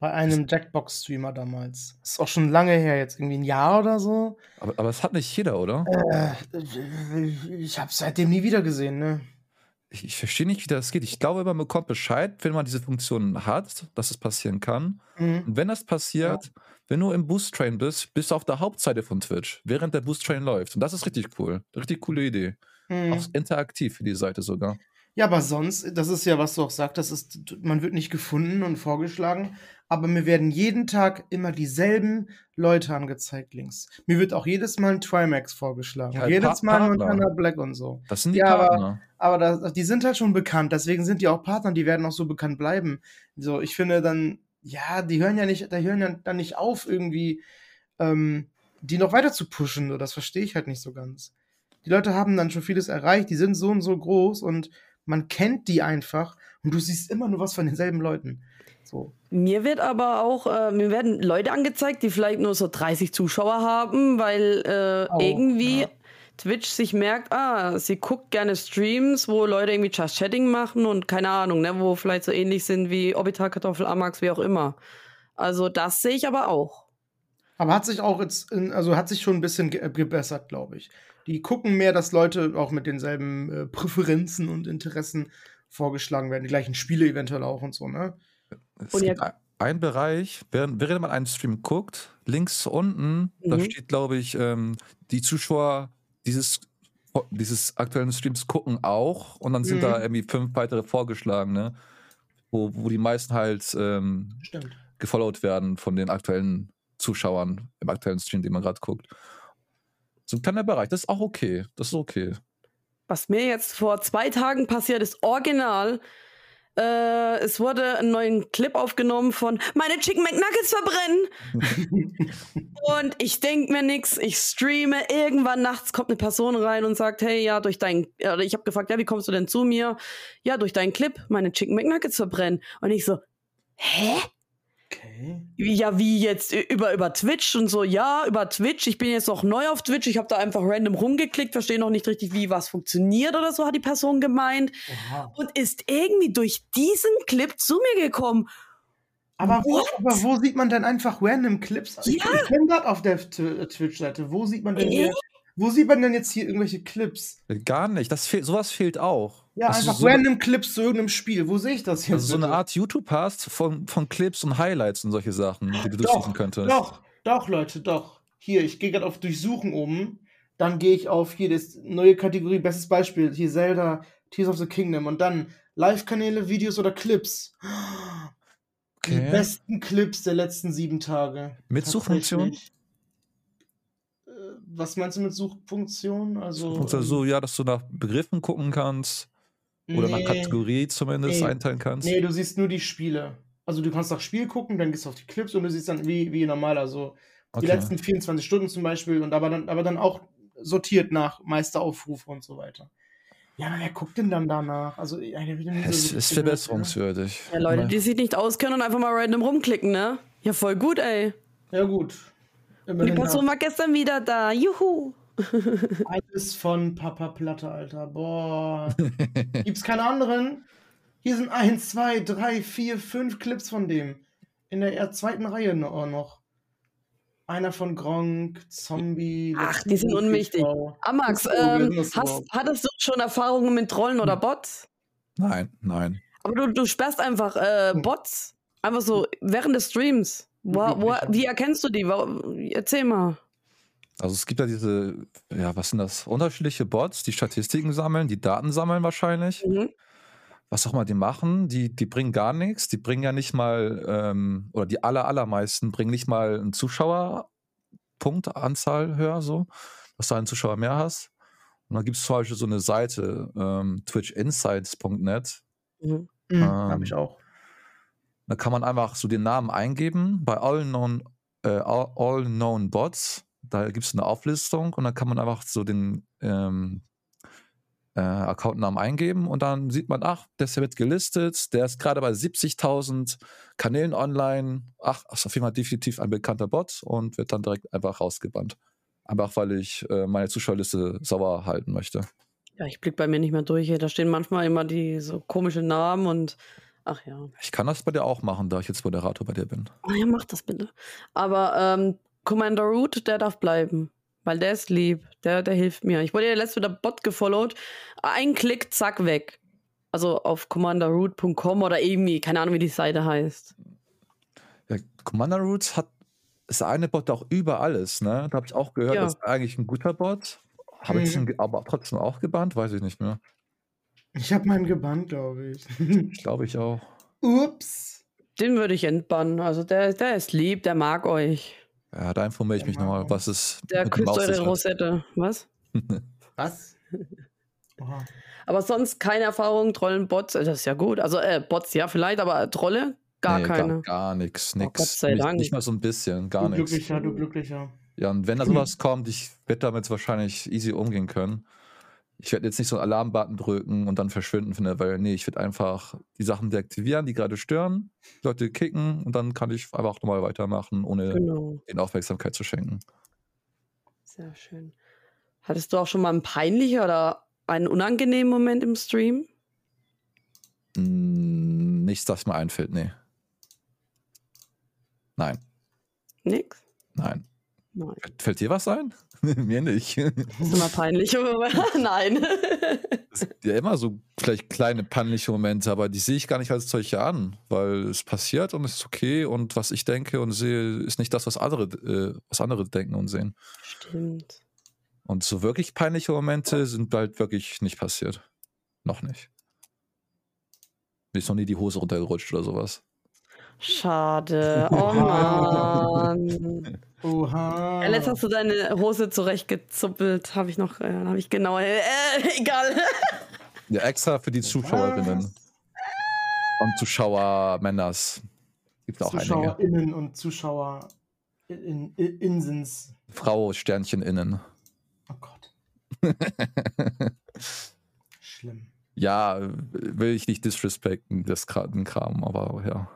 bei einem Jackbox-Streamer damals. Ist auch schon lange her, jetzt irgendwie ein Jahr oder so. aber, aber es hat nicht jeder, oder? Äh, ich habe seitdem nie wieder gesehen, ne? Ich, ich verstehe nicht, wie das geht. Ich glaube, man bekommt Bescheid, wenn man diese Funktion hat, dass es passieren kann. Mhm. Und wenn das passiert, wenn du im Boost Train bist, bist du auf der Hauptseite von Twitch, während der Boost Train läuft. Und das ist richtig cool. Richtig coole Idee. Mhm. Auch interaktiv für die Seite sogar. Ja, aber sonst, das ist ja, was du auch sagst, ist, man wird nicht gefunden und vorgeschlagen, aber mir werden jeden Tag immer dieselben Leute angezeigt links. Mir wird auch jedes Mal ein Trimax vorgeschlagen. Ja, jedes Pa- Mal. Montana Black und so. Das sind die Ja, aber- Partner. Aber das, die sind halt schon bekannt, deswegen sind die auch Partner, die werden auch so bekannt bleiben. So, ich finde dann, ja, die hören ja nicht, die hören ja dann nicht auf, irgendwie ähm, die noch weiter zu pushen. So, das verstehe ich halt nicht so ganz. Die Leute haben dann schon vieles erreicht, die sind so und so groß und man kennt die einfach und du siehst immer nur was von denselben Leuten. So. Mir wird aber auch, äh, mir werden Leute angezeigt, die vielleicht nur so 30 Zuschauer haben, weil äh, Oh, irgendwie ja. Twitch sich merkt, ah, sie guckt gerne Streams, wo Leute irgendwie Just Chatting machen und keine Ahnung, ne, wo vielleicht so ähnlich sind wie Orbital, Kartoffel, Amax, wie auch immer. Also das sehe ich aber auch. Aber hat sich auch jetzt, in, also hat sich schon ein bisschen ge gebessert, glaube ich. Die gucken mehr, dass Leute auch mit denselben äh, Präferenzen und Interessen vorgeschlagen werden, die gleichen Spiele eventuell auch und so, ne? Es Und gibt ja- ein- einen Bereich, während, während man einen Stream guckt, links unten, da Mhm. steht, glaube ich, ähm, die Zuschauer dieses, dieses aktuellen Streams gucken auch und dann sind Mhm. da irgendwie fünf weitere vorgeschlagen, ne? Wo, wo die meisten halt ähm, gefollowt werden von den aktuellen Zuschauern im aktuellen Stream, den man gerade guckt. So ein kleiner Bereich, das ist auch okay. Das ist okay. Was mir jetzt vor zwei Tagen passiert ist, original. Äh, es wurde ein neuer Clip aufgenommen von meine Chicken McNuggets verbrennen. und ich denk mir nix, ich streame. Irgendwann nachts kommt eine Person rein und sagt, hey, ja, durch deinen, oder ich habe gefragt, ja, wie kommst du denn zu mir? Ja, durch deinen Clip, meine Chicken McNuggets verbrennen. Und ich so, hä? Okay. Ja, wie jetzt über über Twitch und so. Ja, über Twitch. Ich bin jetzt noch neu auf Twitch. Ich habe da einfach random rumgeklickt, verstehe noch nicht richtig, wie was funktioniert oder so, hat die Person gemeint. Oha. Und ist irgendwie durch diesen Clip zu mir gekommen. Aber wo, aber wo sieht man denn einfach random Clips? Ich, Ja. ich bin gerade auf der Tw- Twitch-Seite. Wo sieht man denn Äh? hier, wo sieht man denn jetzt hier irgendwelche Clips? Gar nicht. Das fehlt, sowas fehlt auch. Ja, Dass du einfach so, random Clips zu irgendeinem Spiel. Wo sehe ich das jetzt? also so eine? Art YouTube hast von, von Clips und Highlights und solche Sachen, die du durchsuchen könntest. Doch, doch, Leute, doch. Hier, ich gehe gerade auf Durchsuchen oben. Dann gehe ich auf hier das neue Kategorie, bestes Beispiel. Hier Zelda, Tears of the Kingdom. Und dann Live-Kanäle, Videos oder Clips. Die Okay. besten Clips der letzten sieben Tage. Mit Suchfunktion? Äh, Was meinst du mit Suchfunktion? Also, Und so, ja, dass du nach Begriffen gucken kannst oder nach nee, Kategorie zumindest Nee. einteilen kannst. Nee, du siehst nur die Spiele. Also du kannst nach Spiel gucken, dann gehst du auf die Clips und du siehst dann wie, wie normal, also die Okay. letzten 24 Stunden zum Beispiel und aber dann, aber dann auch sortiert nach Meisteraufrufe und so weiter. Ja, aber wer guckt denn dann danach? Also, so Es wirklich ist verbesserungswürdig. Ja, Leute, die sich nicht auskennen und einfach mal random rumklicken, ne? Ja, voll gut, ey. Ja, gut. Und die Immerhin Person war gestern wieder da. Juhu. Alles von Papa Platte, Alter. Boah. Gibt's keine anderen? Hier sind eins, zwei, drei, vier, fünf Clips von dem. In der eher zweiten Reihe auch noch. Einer von Gronk, Zombie. Ach, die sind unwichtig. Amax, ähm, hast, hattest du schon Erfahrungen mit Trollen oder Bots? Nein, nein. Aber du, du sperrst einfach äh, Hm. Bots. Einfach so während des Streams. Wo, wo, wie erkennst du die? Erzähl mal. Also es gibt ja diese, ja, was sind das? Unterschiedliche Bots, die Statistiken sammeln, die Daten sammeln wahrscheinlich. Mhm. Was auch mal die machen, die, die bringen gar nichts. Die bringen ja nicht mal, ähm, oder die aller, allermeisten bringen nicht mal einen Zuschauerpunktanzahl höher, so, dass du einen Zuschauer mehr hast. Und dann gibt es zum Beispiel so eine Seite, ähm, twitchinsights.net. Mhm. Mhm, Ähm, hab ich auch. Da kann man einfach so den Namen eingeben bei all known, äh, all, all known bots. Da gibt es eine Auflistung und dann kann man einfach so den ähm, äh, Accountnamen eingeben und dann sieht man, ach, der wird gelistet, der ist gerade bei 70.000 Kanälen online. Ach, ist auf jeden Fall definitiv ein bekannter Bot und wird dann direkt einfach rausgebannt. Einfach weil ich äh, meine Zuschauerliste sauer halten möchte. Ja, ich blick bei mir nicht mehr durch. Da stehen manchmal immer die so komische Namen und ach ja. Ich kann das bei dir auch machen, da ich jetzt Moderator bei dir bin. Oh ja, mach das bitte. Aber ähm, Commander Root, der darf bleiben. Weil der ist lieb. Der, der hilft mir. Ich wurde ja letztes wieder Bot gefollowt. Ein Klick, zack, weg. Also auf commanderroot.com oder irgendwie, keine Ahnung, wie die Seite heißt. Ja, Commander Roots hat ist der eine Bot, der auch überall ist, ne? Da habe ich auch gehört, Ja. das ist eigentlich ein guter Bot. Habe ich Mhm. den ge- aber trotzdem auch gebannt, weiß ich nicht mehr. Ich habe meinen gebannt, glaube ich. Ich glaube ich auch. Ups. Den würde ich entbannen. Also der, der ist lieb, der mag euch. Ja, da informiere ich mich nochmal, Mann. was es Der mit dem küsst eure. Rosette. Was? Was? Oha. Aber sonst keine Erfahrung, Trollen, Bots, das ist ja gut. Also äh, Bots ja vielleicht, aber Trolle gar Nee, keine. Gar, gar nichts, Oh, nix. Gott sei nicht, Dank. nicht mal so ein bisschen, gar Du nichts. glücklicher, du glücklicher. Ja, und wenn da sowas kommt, ich werde damit wahrscheinlich easy umgehen können. Ich werde jetzt nicht so einen Alarmbutton drücken und dann verschwinden von der Welt. Nee, ich werde einfach die Sachen deaktivieren, die gerade stören, Leute kicken und dann kann ich einfach nochmal weitermachen, ohne Genau. ihnen Aufmerksamkeit zu schenken. Sehr schön. Hattest du auch schon mal einen peinlichen oder einen unangenehmen Moment im Stream? Mm, Nichts, das mir einfällt, nee. Nein, Nix? nein. Nein. Fällt- dir was ein? mir nicht. Das ist immer peinlich. Nein. Es gibt ja immer so vielleicht kleine peinliche Momente, aber die sehe ich gar nicht als solche an, weil es passiert und es ist okay und was ich denke und sehe, ist nicht das, was andere, äh, was andere denken und sehen. Stimmt. Und so wirklich peinliche Momente sind halt wirklich nicht passiert. Noch nicht. Mir ist noch nie die Hose runtergerutscht oder sowas. Schade. Oh Mann. Oha. Ja, letzt hast du deine Hose zurechtgezuppelt. Habe ich noch, äh, habe ich genau. Äh, egal. Ja, extra für die Zuschauerinnen. Und Zuschauer Männers. Gibt auch einige. ZuschauerInnen und Zuschauer in, in, Insens. Frau Sternchen innen. Oh Gott, schlimm. Ja, will ich nicht disrespekten, das Kram, aber ja.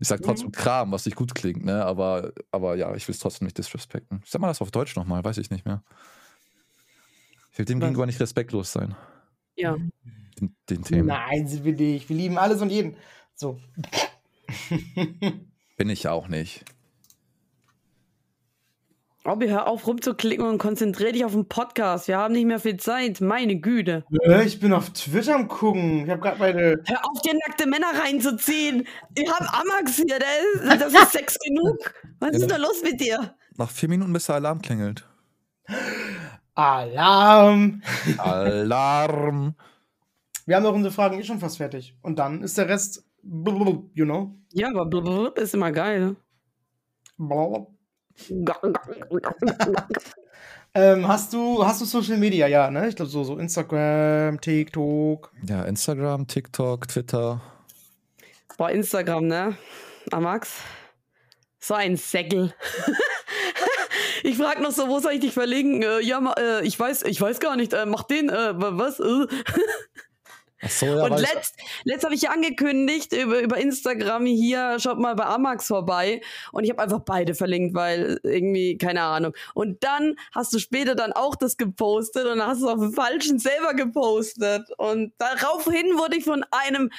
Ich sag trotzdem Kram, was nicht gut klingt, ne? Aber, aber ja, ich will es trotzdem nicht disrespekten. Sag mal das auf Deutsch nochmal, weiß ich nicht mehr. Ich will dem gegenüber nicht respektlos sein. Ja. Den, den Themen. Nein, sind wir nicht. Wir lieben alles und jeden. So. Bin ich auch nicht. Robby, hör auf rumzuklicken und konzentrier dich auf den Podcast. Wir haben nicht mehr viel Zeit. Meine Güte. Ich bin auf Twitter am gucken. Ich habe gerade meine. Hör auf, dir nackte Männer reinzuziehen. Wir haben Amax hier. Der ist, das ist Sex genug. Was ist Ja. da los mit dir? Nach vier Minuten, bis der Alarm klingelt. Alarm! Alarm! Wir haben doch unsere Fragen eh schon fast fertig. Und dann ist der Rest, you know. Ja, aber ist immer geil. Blablabla. Ähm, hast du, hast du Social Media? Ja, ne? Ich glaube so, so Instagram, TikTok. Ja, Instagram, TikTok, Twitter. Boah, Instagram, ne? Amax? So ein Säckel. ich frag noch so, wo soll ich dich verlinken? Äh, ja, ma- äh, ich weiß, ich weiß gar nicht. Äh, mach den, äh, wa- was? Äh. Achso, ja, Und letzt, letzt habe ich ja angekündigt über, über Instagram hier, schaut mal bei Amax vorbei. Und ich habe einfach beide verlinkt, weil irgendwie, keine Ahnung. Und dann hast du später dann auch das gepostet und dann hast du es auf dem falschen selber gepostet. Und daraufhin wurde ich von einem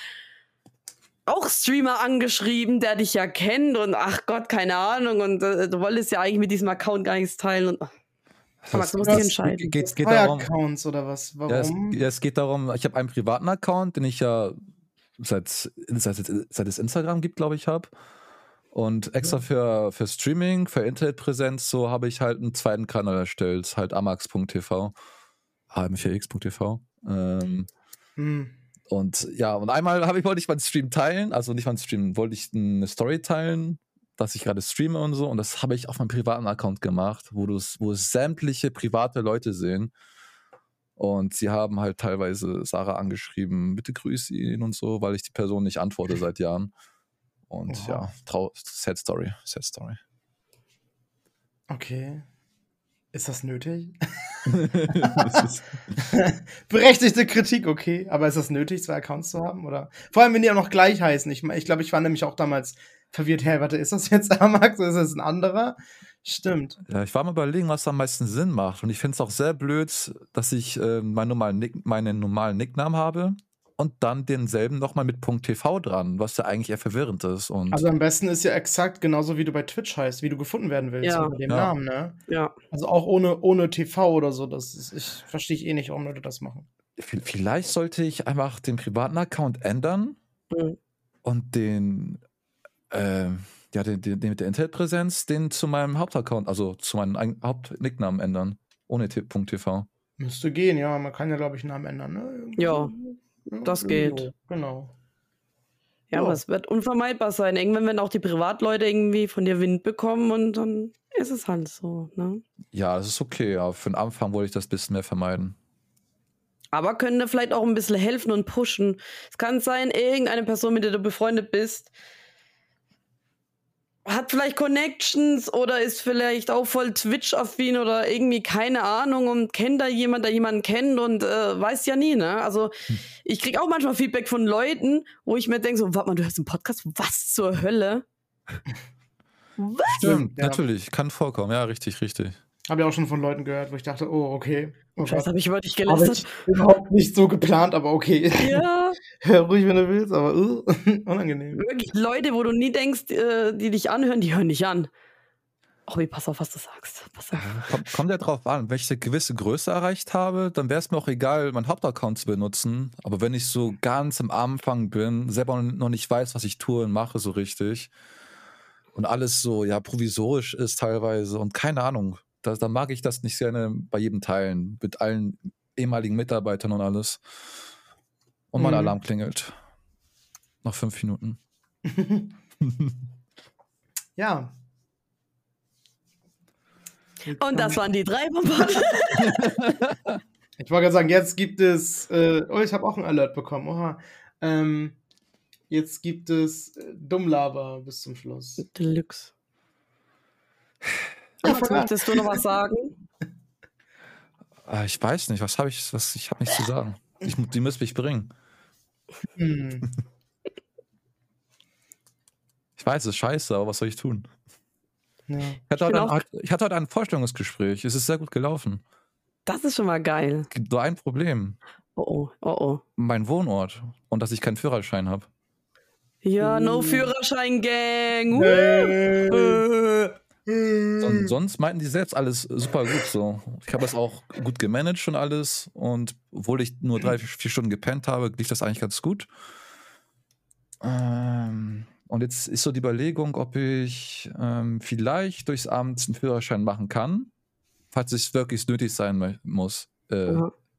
auch Streamer angeschrieben, der dich ja kennt und ach Gott, keine Ahnung. Und äh, du wolltest ja eigentlich mit diesem Account gar nichts teilen. Und, Amax, du musst dich das- entscheiden. Geht, darum, Accounts oder was? ja, es, Warum? ja, es geht darum, ich habe einen privaten Account, den ich ja seit, seit, seit es Instagram gibt, glaube ich, habe. Und extra für, für Streaming, für Internetpräsenz, so habe ich halt einen zweiten Kanal erstellt, halt amax.tv, am4x.tv. Ähm, Hm. Und ja, und einmal habe ich, wollte ich meinen Stream teilen, also nicht meinen Stream, wollte ich eine Story teilen, dass ich gerade streame und so. Und das habe ich auf meinem privaten Account gemacht, wo, wo sämtliche private Leute sehen. Und sie haben halt teilweise Sarah angeschrieben, bitte grüß ihn und so, weil ich die Person nicht antworte seit Jahren. Und Oha. ja, trau sad story, sad story. Okay. Ist das nötig? Berechtigte Kritik, okay. Aber ist das nötig, zwei Accounts zu haben? Oder? Vor allem, wenn die auch noch gleich heißen. Ich, ich glaube, ich war nämlich auch damals verwirrt. Hä, warte, ist das jetzt Amax oder ist das ein anderer? Stimmt. Ja, ich war mal überlegen, was am meisten Sinn macht. Und ich finde es auch sehr blöd, dass ich äh, meinen, normalen Nick, meinen normalen Nicknamen habe und dann denselben nochmal mit .tv dran, was ja eigentlich eher verwirrend ist. Und Also am besten ist ja exakt genauso, wie du bei Twitch heißt, wie du gefunden werden willst Ja. unter dem Ja. Namen, ne? Ja. Also auch ohne, ohne TV oder so. Das ist, ich verstehe ich eh nicht, warum Leute das machen. v- vielleicht sollte ich einfach den privaten Account ändern Mhm. und den, äh, ja, den, den, den mit der Internetpräsenz, den zu meinem Hauptaccount, also zu meinem eigenen Hauptnicknamen ändern. Ohne .tv. Müsste gehen, ja. Man kann ja, glaube ich, einen Namen ändern, ne? Irgendwie Ja. Das geht. Genau. Ja, Ja. aber es wird unvermeidbar sein. Irgendwann werden auch die Privatleute irgendwie von dir Wind bekommen und dann ist es halt so. Ne? Ja, das ist okay, aber für den Anfang wollte ich das ein bisschen mehr vermeiden. Aber können dir vielleicht auch ein bisschen helfen und pushen. Es kann sein, irgendeine Person, mit der du befreundet bist, hat vielleicht Connections oder ist vielleicht auch voll Twitch-affin oder irgendwie keine Ahnung und kennt da jemand, der jemanden kennt und äh, weiß ja nie, ne? Also ich krieg auch manchmal Feedback von Leuten, wo ich mir denke, so, warte mal, du hörst einen Podcast, was zur Hölle? Was? Stimmt, ja. natürlich, kann vorkommen, ja, richtig, richtig. Habe ja auch schon von Leuten gehört, wo ich dachte, oh, okay. Oh Scheiße, habe ich über dich Habe gelästert. ich überhaupt nicht so geplant, aber okay. Ja, Hör ruhig, wenn du willst, aber uh, unangenehm. wirklich Leute, wo du nie denkst, äh, die dich anhören, die hören dich an. Robby, pass auf, was du sagst. Pass auf. Kommt, kommt ja drauf an, wenn ich eine gewisse Größe erreicht habe, dann wäre es mir auch egal, meinen Hauptaccount zu benutzen. Aber wenn ich so ganz am Anfang bin, selber noch nicht weiß, was ich tue und mache so richtig und alles so ja provisorisch ist teilweise und keine Ahnung, da, da mag ich das nicht gerne bei jedem teilen, mit allen ehemaligen Mitarbeitern und alles. Und mein Mhm. Alarm klingelt. Nach fünf Minuten. Ja. Und das waren die drei Bombarden. Ich wollte gerade sagen, jetzt gibt es. Äh, oh, ich habe auch einen Alert bekommen. Oha. Ähm, jetzt gibt es äh, Dummlaber bis zum Schluss. Deluxe. Alex, möchtest du noch was sagen? Ah, ich weiß nicht, was habe ich, was, ich habe nichts zu sagen. Ich, die müssen mich bringen. Hm. Ich weiß, es ist scheiße, aber was soll ich tun? Ja. Ich hatte, heute ein, ich hatte heute ein Vorstellungsgespräch. Es ist sehr gut gelaufen. Das ist schon mal geil. Es gibt nur ein Problem. Oh oh, oh oh. Mein Wohnort. Und dass ich keinen Führerschein habe. Ja, no Uh. Führerschein-Gang. Uh. Und sonst meinten die selbst alles super gut so. Ich habe es auch gut gemanagt und alles. Und obwohl ich nur drei, vier Stunden gepennt habe, lief das eigentlich ganz gut. Ähm, und jetzt ist so die Überlegung, ob ich ähm, vielleicht durchs Abend einen Führerschein machen kann, falls es wirklich nötig sein muss, äh,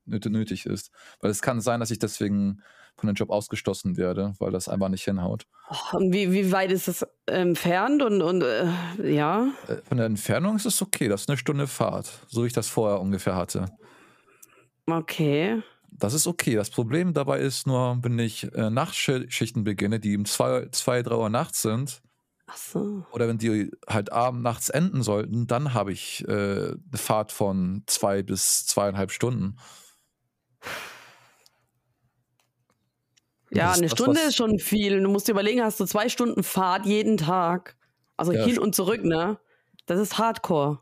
nöt- nötig ist. Weil es kann sein, dass ich deswegen von dem Job ausgeschlossen werde, weil das einfach nicht hinhaut. Und wie, wie weit ist das entfernt? Und, und äh, ja. Äh, Von der Entfernung ist es okay, das ist eine Stunde Fahrt, so wie ich das vorher ungefähr hatte. Okay. Das ist okay. Das Problem dabei ist nur, wenn ich äh, Nachtschichten beginne, die um 2, zwei, 3 Uhr nachts sind, Ach so. oder wenn die halt abends nachts enden sollten, dann habe ich äh, eine Fahrt von zwei bis zweieinhalb Stunden. Ja, eine das, Stunde was- ist schon viel. Du musst dir überlegen, hast du zwei Stunden Fahrt jeden Tag. Also Ja, hin und zurück, ne? Das ist Hardcore.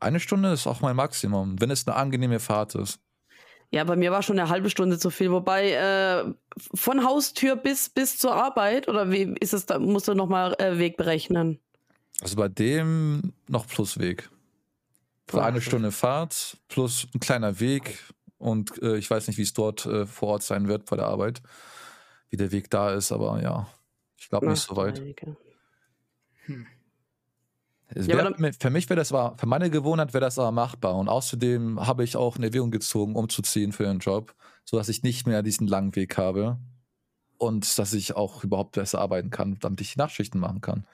Eine Stunde ist auch mein Maximum, wenn es eine angenehme Fahrt ist. Ja, bei mir war schon eine halbe Stunde zu viel. Wobei äh, von Haustür bis, bis zur Arbeit oder wie ist es da? Musst du nochmal äh, Weg berechnen? Also bei dem noch plus Weg. Für eine Stunde Fahrt plus ein kleiner Weg und äh, ich weiß nicht, wie es dort äh, vor Ort sein wird bei der Arbeit, wie der Weg da ist, aber ja, ich glaube nicht so weit. Ja, wär, aber für- für mich wäre das aber, für meine Gewohnheit wäre das aber machbar. Und außerdem habe ich auch in Erwägung gezogen, umzuziehen für den Job, sodass ich nicht mehr diesen langen Weg habe und dass ich auch überhaupt besser arbeiten kann, damit ich Nachtschichten machen kann.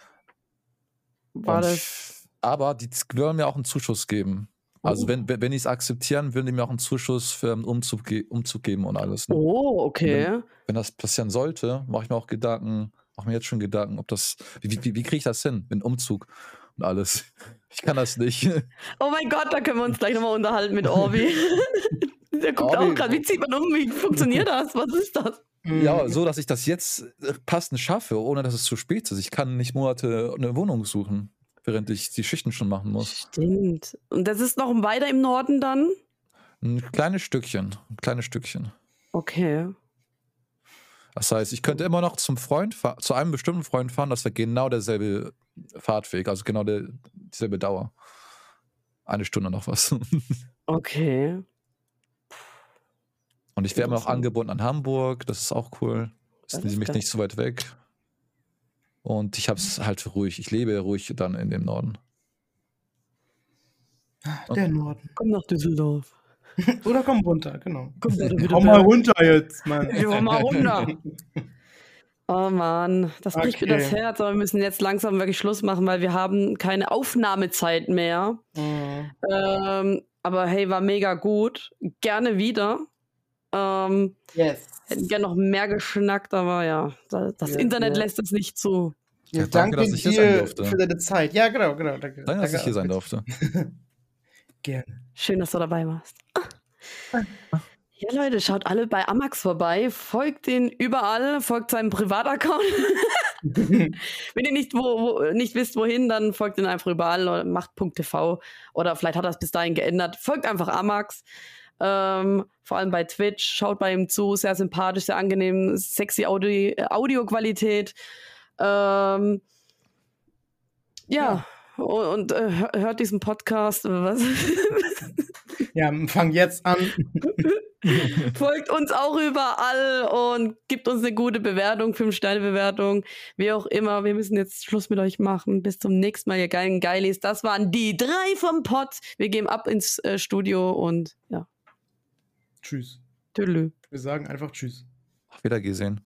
War und, das. Aber die würden mir auch einen Zuschuss geben. Also Oh. wenn, wenn die es akzeptieren, würden die mir auch einen Zuschuss für einen Umzug, ge- Umzug geben und alles. Ne? Oh, okay. Wenn das passieren sollte, mache ich mir auch Gedanken, mache mir jetzt schon Gedanken, ob das, wie, wie, wie kriege ich das hin, mit Umzug und alles. Ich kann das nicht. Oh mein Gott, da können wir uns gleich nochmal unterhalten mit Orbi. Der guckt Orbi. auch gerade, wie zieht man um? Wie funktioniert das? Was ist das? Ja, so dass ich das jetzt äh, passend schaffe, ohne dass es zu spät ist. Ich kann nicht Monate eine Wohnung suchen, während ich die Schichten schon machen muss. Stimmt. Und das ist noch weiter im Norden dann? Ein kleines Stückchen, ein kleines Stückchen. Okay. Das heißt, ich könnte immer noch zum Freund, zu einem bestimmten Freund fahren, das wäre genau derselbe Fahrtweg, also genau der, dieselbe Dauer. Eine Stunde noch was. Okay. Und ich wäre immer noch angebunden an Hamburg, das ist auch cool. Das Ist nämlich nicht so weit weg. Und ich habe es halt ruhig. Ich lebe ruhig dann in dem Norden. Der Norden. Komm nach Düsseldorf. Oder komm runter, genau. Komm Komm mal runter jetzt, Mann. Wir wollen mal runter. Oh Mann, das bricht mir Okay. das Herz, aber wir müssen jetzt langsam wirklich Schluss machen, weil wir haben keine Aufnahmezeit mehr. Mhm. Ähm, aber hey, war mega gut. Gerne wieder. Ähm, Yes. hätten gerne noch mehr geschnackt, aber ja, da- das Ja, Internet ja. lässt es nicht zu. Ja, Ja, danke, danke dass ich hier sein durfte. für deine Zeit. Ja, genau, genau. Danke, Danke, dass ich hier sein durfte. Gerne. Schön, dass du dabei warst. Ja, Leute, schaut alle bei Amax vorbei, folgt den überall, folgt seinem Privataccount. Wenn ihr nicht, wo, wo, nicht wisst, wohin, dann folgt ihn einfach überall oder macht .tv oder vielleicht hat er es bis dahin geändert. Folgt einfach Amax. Ähm, vor allem bei Twitch. Schaut bei ihm zu. Sehr sympathisch, sehr angenehm, sexy Audi äh, Audioqualität. Ähm, ja, und, und äh, hör- hört diesen Podcast. Was? Ja, fang jetzt an. Folgt uns auch überall und gibt uns eine gute Bewertung, 5-Sterne-Bewertung, wie auch immer. Wir müssen jetzt Schluss mit euch machen. Bis zum nächsten Mal, ihr geilen Geilis. Das waren die drei vom Pott. Wir gehen ab ins äh, Studio und ja, Tschüss. tüdelü. Wir sagen einfach Tschüss. Auf Wiedergesehen.